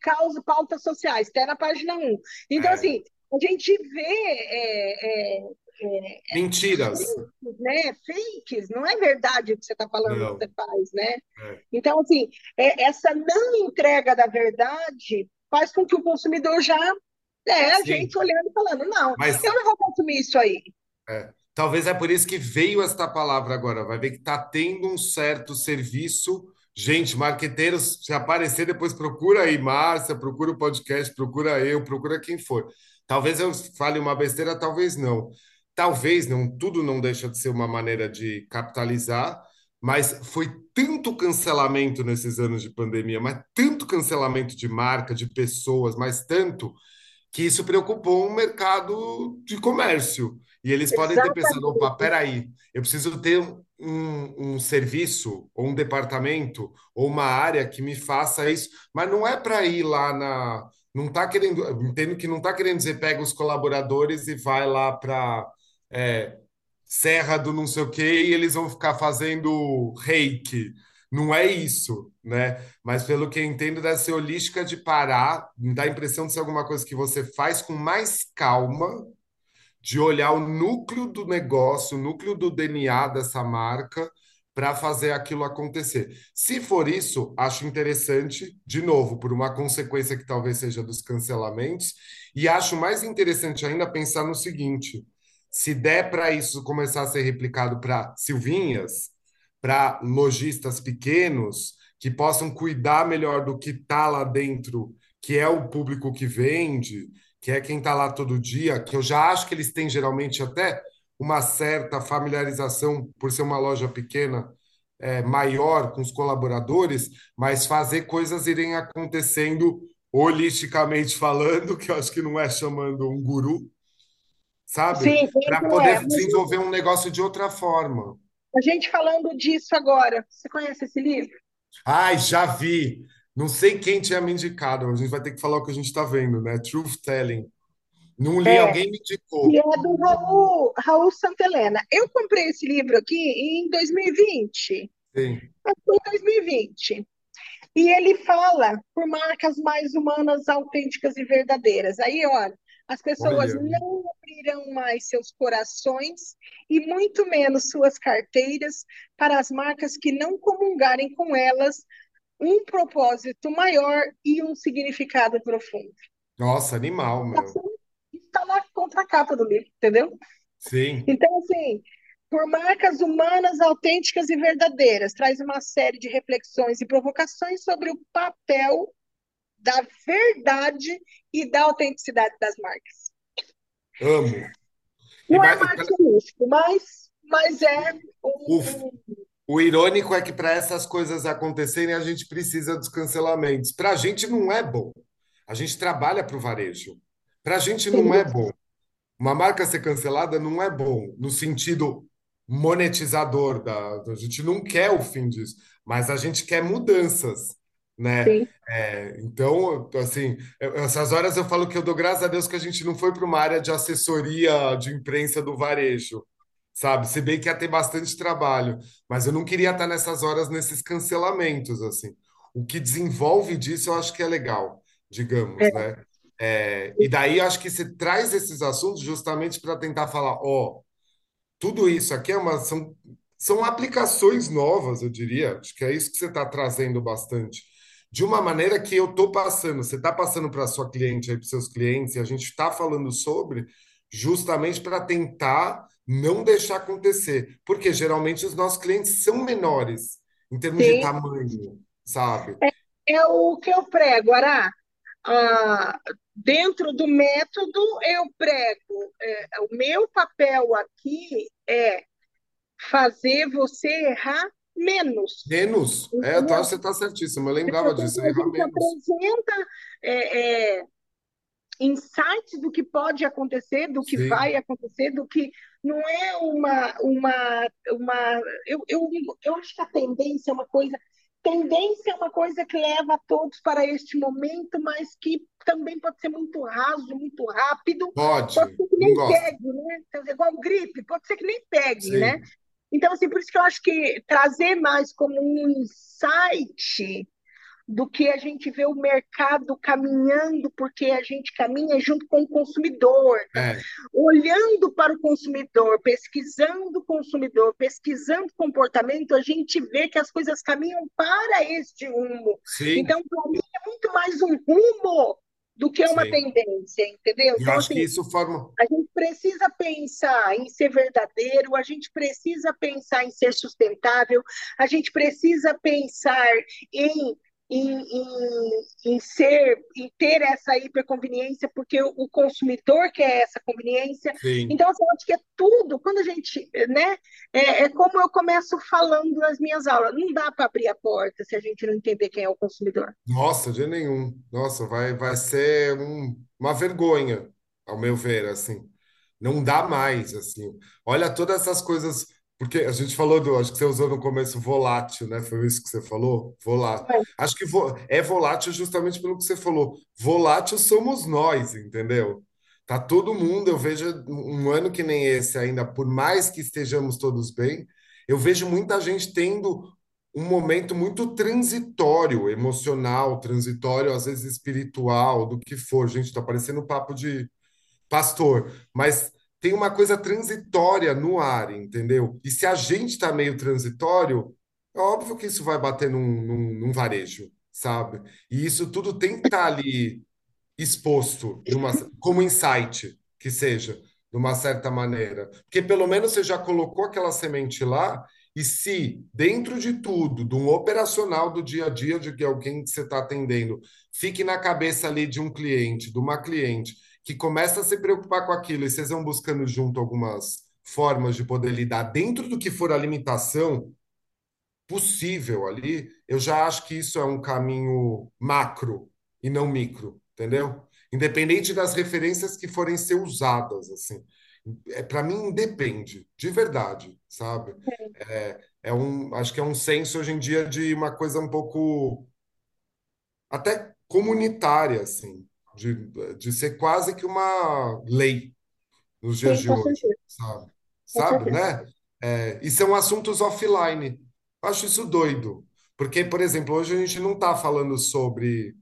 causo pautas sociais, até na página um. Então,
é.
assim, a gente vê é,
Mentiras.
né, fakes, não é verdade o que você está falando que
Não,
você faz, né?
é.
Então, assim, é, essa não entrega da verdade faz com que o consumidor já, é, a
Sim,
gente olhando e falando, não,
mas
eu não vou consumir isso aí.
É. Talvez é por isso que veio esta palavra agora. Vai ver que está tendo um certo serviço. Gente, marqueteiros, se aparecer, depois procura aí, Márcia, procura o podcast, procura eu, procura quem for. Talvez eu fale uma besteira, talvez não. Talvez não, tudo não deixa de ser uma maneira de capitalizar, mas foi tanto cancelamento nesses anos de pandemia, mas tanto cancelamento de marca, de pessoas, mas tanto que isso preocupou um mercado de comércio. E eles podem ter pensado, opa,
Exatamente.
peraí, eu preciso ter um, um serviço, ou um departamento, ou uma área que me faça isso, mas não é para ir lá na. Não está querendo, entendo que não está querendo dizer pega os colaboradores e vai lá para Serra do não sei o quê e eles vão ficar fazendo reiki. Não é isso, né? Mas pelo que eu entendo, ser holística de parar, me dá a impressão de ser alguma coisa que você faz com mais calma, de olhar o núcleo do negócio, o núcleo do DNA dessa marca, para fazer aquilo acontecer. Se for isso, acho interessante, de novo, por uma consequência que talvez seja dos cancelamentos, e acho mais interessante ainda pensar no seguinte: se der para isso começar a ser replicado para Silvinhas, para lojistas pequenos, que possam cuidar melhor do que está lá dentro, que é o público que vende que é quem está lá todo dia, que eu já acho que eles têm geralmente até uma certa familiarização por ser uma loja pequena, é, maior com os colaboradores, mas fazer coisas irem acontecendo holisticamente falando, <laughs> que eu acho que não é chamando um guru, sabe?
Sim,
Para
é.
poder
Mas
desenvolver um negócio de outra forma.
a gente falando disso agora, você conhece esse livro?
Ai, já vi. Não sei quem tinha me indicado, a gente vai ter que falar o que a gente está vendo, né? Truth Telling. Não li,
É,
alguém me
que é
indicou.
do Raul, Raul Santelena. Eu comprei esse livro aqui em 2020.
Sim.
Foi em 2020. E ele fala por marcas mais humanas, autênticas e verdadeiras. Aí, olha, as pessoas
Olha.
não abrirão mais seus corações e muito menos suas carteiras para as marcas que não comungarem com elas um propósito maior e um significado profundo.
Nossa, animal, meu.
Está na contracapa do livro, entendeu?
Sim.
Então, assim, por marcas humanas, autênticas e verdadeiras, traz uma série de reflexões e provocações sobre o papel da verdade e da autenticidade das marcas.
Amo. E
Não é marketing místico, mas, mas é
o,
um,
o irônico é que para essas coisas acontecerem, a gente precisa dos cancelamentos. Para a gente não é bom. A gente trabalha para o varejo. Para a gente não é bom. Uma marca ser cancelada não é bom, no sentido monetizador da. A gente não quer o fim disso, mas a gente quer mudanças, né? É, então, assim, eu- essas horas eu falo que eu dou graças a Deus que a gente não foi para uma área de assessoria de imprensa do varejo, sabe? Se bem que ia ter bastante trabalho, mas eu não queria estar nessas horas nesses cancelamentos, assim. O que desenvolve disso eu acho que é legal, digamos,
é,
né? É, e daí acho que você traz esses assuntos justamente para tentar falar, ó, tudo isso aqui é uma, são, são aplicações novas, eu diria. Acho que é isso que você está trazendo bastante. De uma maneira que eu estou passando, você está passando para a sua cliente, para os seus clientes, e a gente está falando sobre, justamente para tentar não deixar acontecer. Porque geralmente os nossos clientes são menores em termos de
Sim,
tamanho, sabe?
é, é o que eu prego, Ará. Ah, dentro do método, eu prego. é, o meu papel aqui é fazer você errar menos.
Menos. É, tá, você está certíssimo. Eu lembrava disso,
a gente apresenta é, é, insights do que pode acontecer, do que vai
Sim,
acontecer, do que não é uma, uma, uma eu, eu, eu acho que a tendência é uma coisa, tendência é uma coisa que leva todos para este momento, mas que também pode ser muito raso, muito rápido, pode
pode.
ser que nem pegue, né? Quer dizer, igual gripe, pode ser que nem pegue, né? Então, assim, por isso que eu acho que trazer mais como um insight do que a gente vê o mercado caminhando, porque a gente caminha junto com o consumidor?
É,
olhando para o consumidor, pesquisando o consumidor, pesquisando comportamento, a gente vê que as coisas caminham para este rumo.
sim,
Então, para mim, é muito mais um rumo do que uma
sim.
tendência, entendeu?
Eu
Então,
acho que
assim,
isso forma.
a gente precisa pensar em ser verdadeiro, a gente precisa pensar em ser sustentável, a gente precisa pensar em, em, em, em ser, em ter essa hiperconveniência, porque o, consumidor quer essa conveniência.
Sim.
Então, assim, eu acho que é tudo, quando a gente, né, é, é como eu começo falando nas minhas aulas, não dá para abrir a porta se a gente não entender quem é o consumidor.
Nossa, de nenhum. Nossa, vai, vai ser um- uma vergonha, ao meu ver, assim. Não dá mais, assim. Olha todas essas coisas, porque a gente falou do, acho que você usou no começo volátil, né? Foi isso que você falou? Volátil. Acho que vo- é volátil justamente pelo que você falou. Volátil somos nós, entendeu? Tá todo mundo, eu vejo um ano que nem esse ainda, por mais que estejamos todos bem, eu vejo muita gente tendo um momento muito transitório, emocional, transitório, às vezes espiritual, do que for. Gente, tá parecendo papo de pastor, mas tem uma coisa transitória no ar, entendeu? E se a gente tá meio transitório, é óbvio que isso vai bater num, num, num varejo, sabe? E isso tudo tem que estar ali exposto numa, como insight, que seja, de uma certa maneira. Porque pelo menos você já colocou aquela semente lá, e se dentro de tudo, de um operacional do dia a dia, de alguém que você está atendendo, fique na cabeça ali de um cliente, de uma cliente, que começa a se preocupar com aquilo, e vocês vão buscando junto algumas formas de poder lidar dentro do que for a limitação possível ali, eu já acho que isso é um caminho macro e não micro, entendeu? Independente das referências que forem ser usadas, assim. É, para mim, depende, de verdade, sabe? É, é um, acho que é um senso hoje em dia de uma coisa um pouco até comunitária, assim, de, de ser quase que uma lei nos dias
Sim,
de hoje, sabe? Sabe, né? É, e são assuntos offline. Acho isso doido. Porque, por exemplo, hoje a gente não está falando sobre.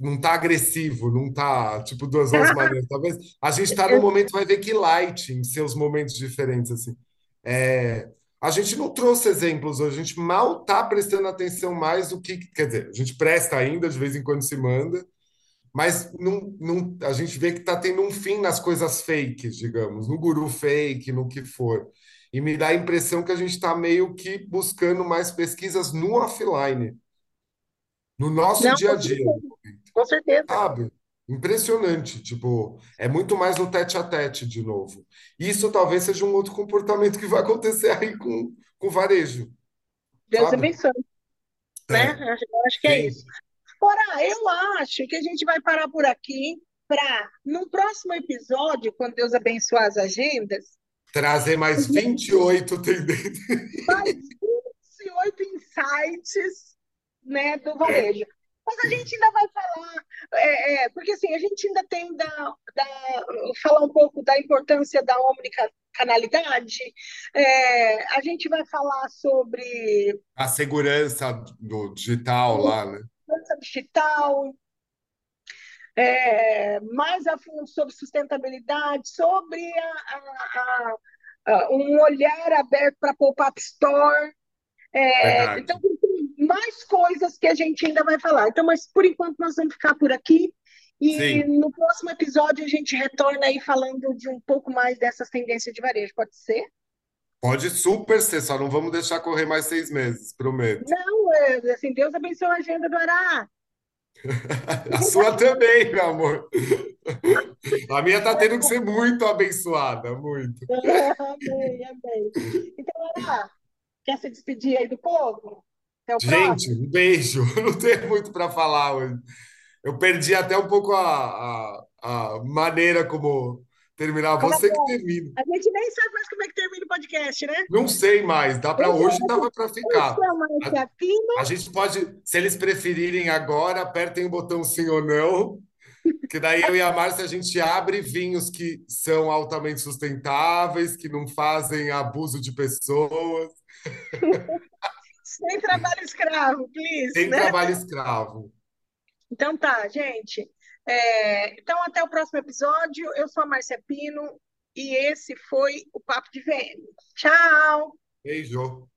Não está agressivo, não está, tipo, duas <laughs> duas maneiras. Talvez a gente está num momento, vai ver que light em seus momentos diferentes, assim. É, a gente não trouxe exemplos hoje, a gente mal está prestando atenção mais do que. Quer dizer, a gente presta ainda, de vez em quando se manda, mas não, não, a gente vê que está tendo um fim nas coisas fakes, digamos, no guru fake, no que for. E me dá a impressão que a gente está meio que buscando mais pesquisas no offline, no nosso
Não,
dia a dia,
com certeza.
sabe? Impressionante, tipo, é muito mais no tete a tete de novo. Isso talvez seja um outro comportamento que vai acontecer aí com, com o varejo,
Deus
sabe?
abençoe, né?
É,
Acho, que é isso. Ora, eu acho que a gente vai parar por aqui para, no próximo episódio, quando Deus abençoar as agendas,
Trazer mais
gente
28 tendências.
faz 28 insights, né, do varejo. Mas a gente ainda vai falar, é, é, porque assim, a gente ainda tem da, da, falar um pouco da importância da omnicanalidade, é, a gente vai falar sobre
A segurança do digital lá, né?
Segurança digital, é, mais a fundo sobre sustentabilidade, sobre a, a, a, um olhar aberto para a Pop-Up Store. É, então, tem mais coisas que a gente ainda vai falar. Então, mas por enquanto nós vamos ficar por aqui. E Sim. no próximo episódio a gente retorna aí falando de um pouco mais dessas tendências de varejo, pode ser?
Pode super ser, só não vamos deixar correr mais seis meses, prometo.
Não, é, assim, Deus abençoe a agenda do Ará. <laughs>
A sua também, meu amor. A minha tá tendo que ser muito abençoada, muito. <laughs>
amém, amém. Então, Ará, quer se despedir aí do povo?
Gente, um beijo. Não tenho muito para falar hoje. Eu perdi até um pouco a, a, a maneira como terminar. Você é que, que termina.
A gente nem sabe mais como é que termina o podcast, né?
Não sei mais. Dá para hoje, dava para ficar. A, a gente pode, se eles preferirem agora, apertem o botão sim ou não. Que daí eu e a Márcia a gente abre vinhos que são altamente sustentáveis, que não fazem abuso de pessoas. <laughs>
Sem trabalho escravo, please.
Sem né? trabalho escravo.
Então tá, gente. É, então, até o próximo episódio. Eu sou a Márcia Pino e esse foi o Papo de VM. Tchau!
Beijo!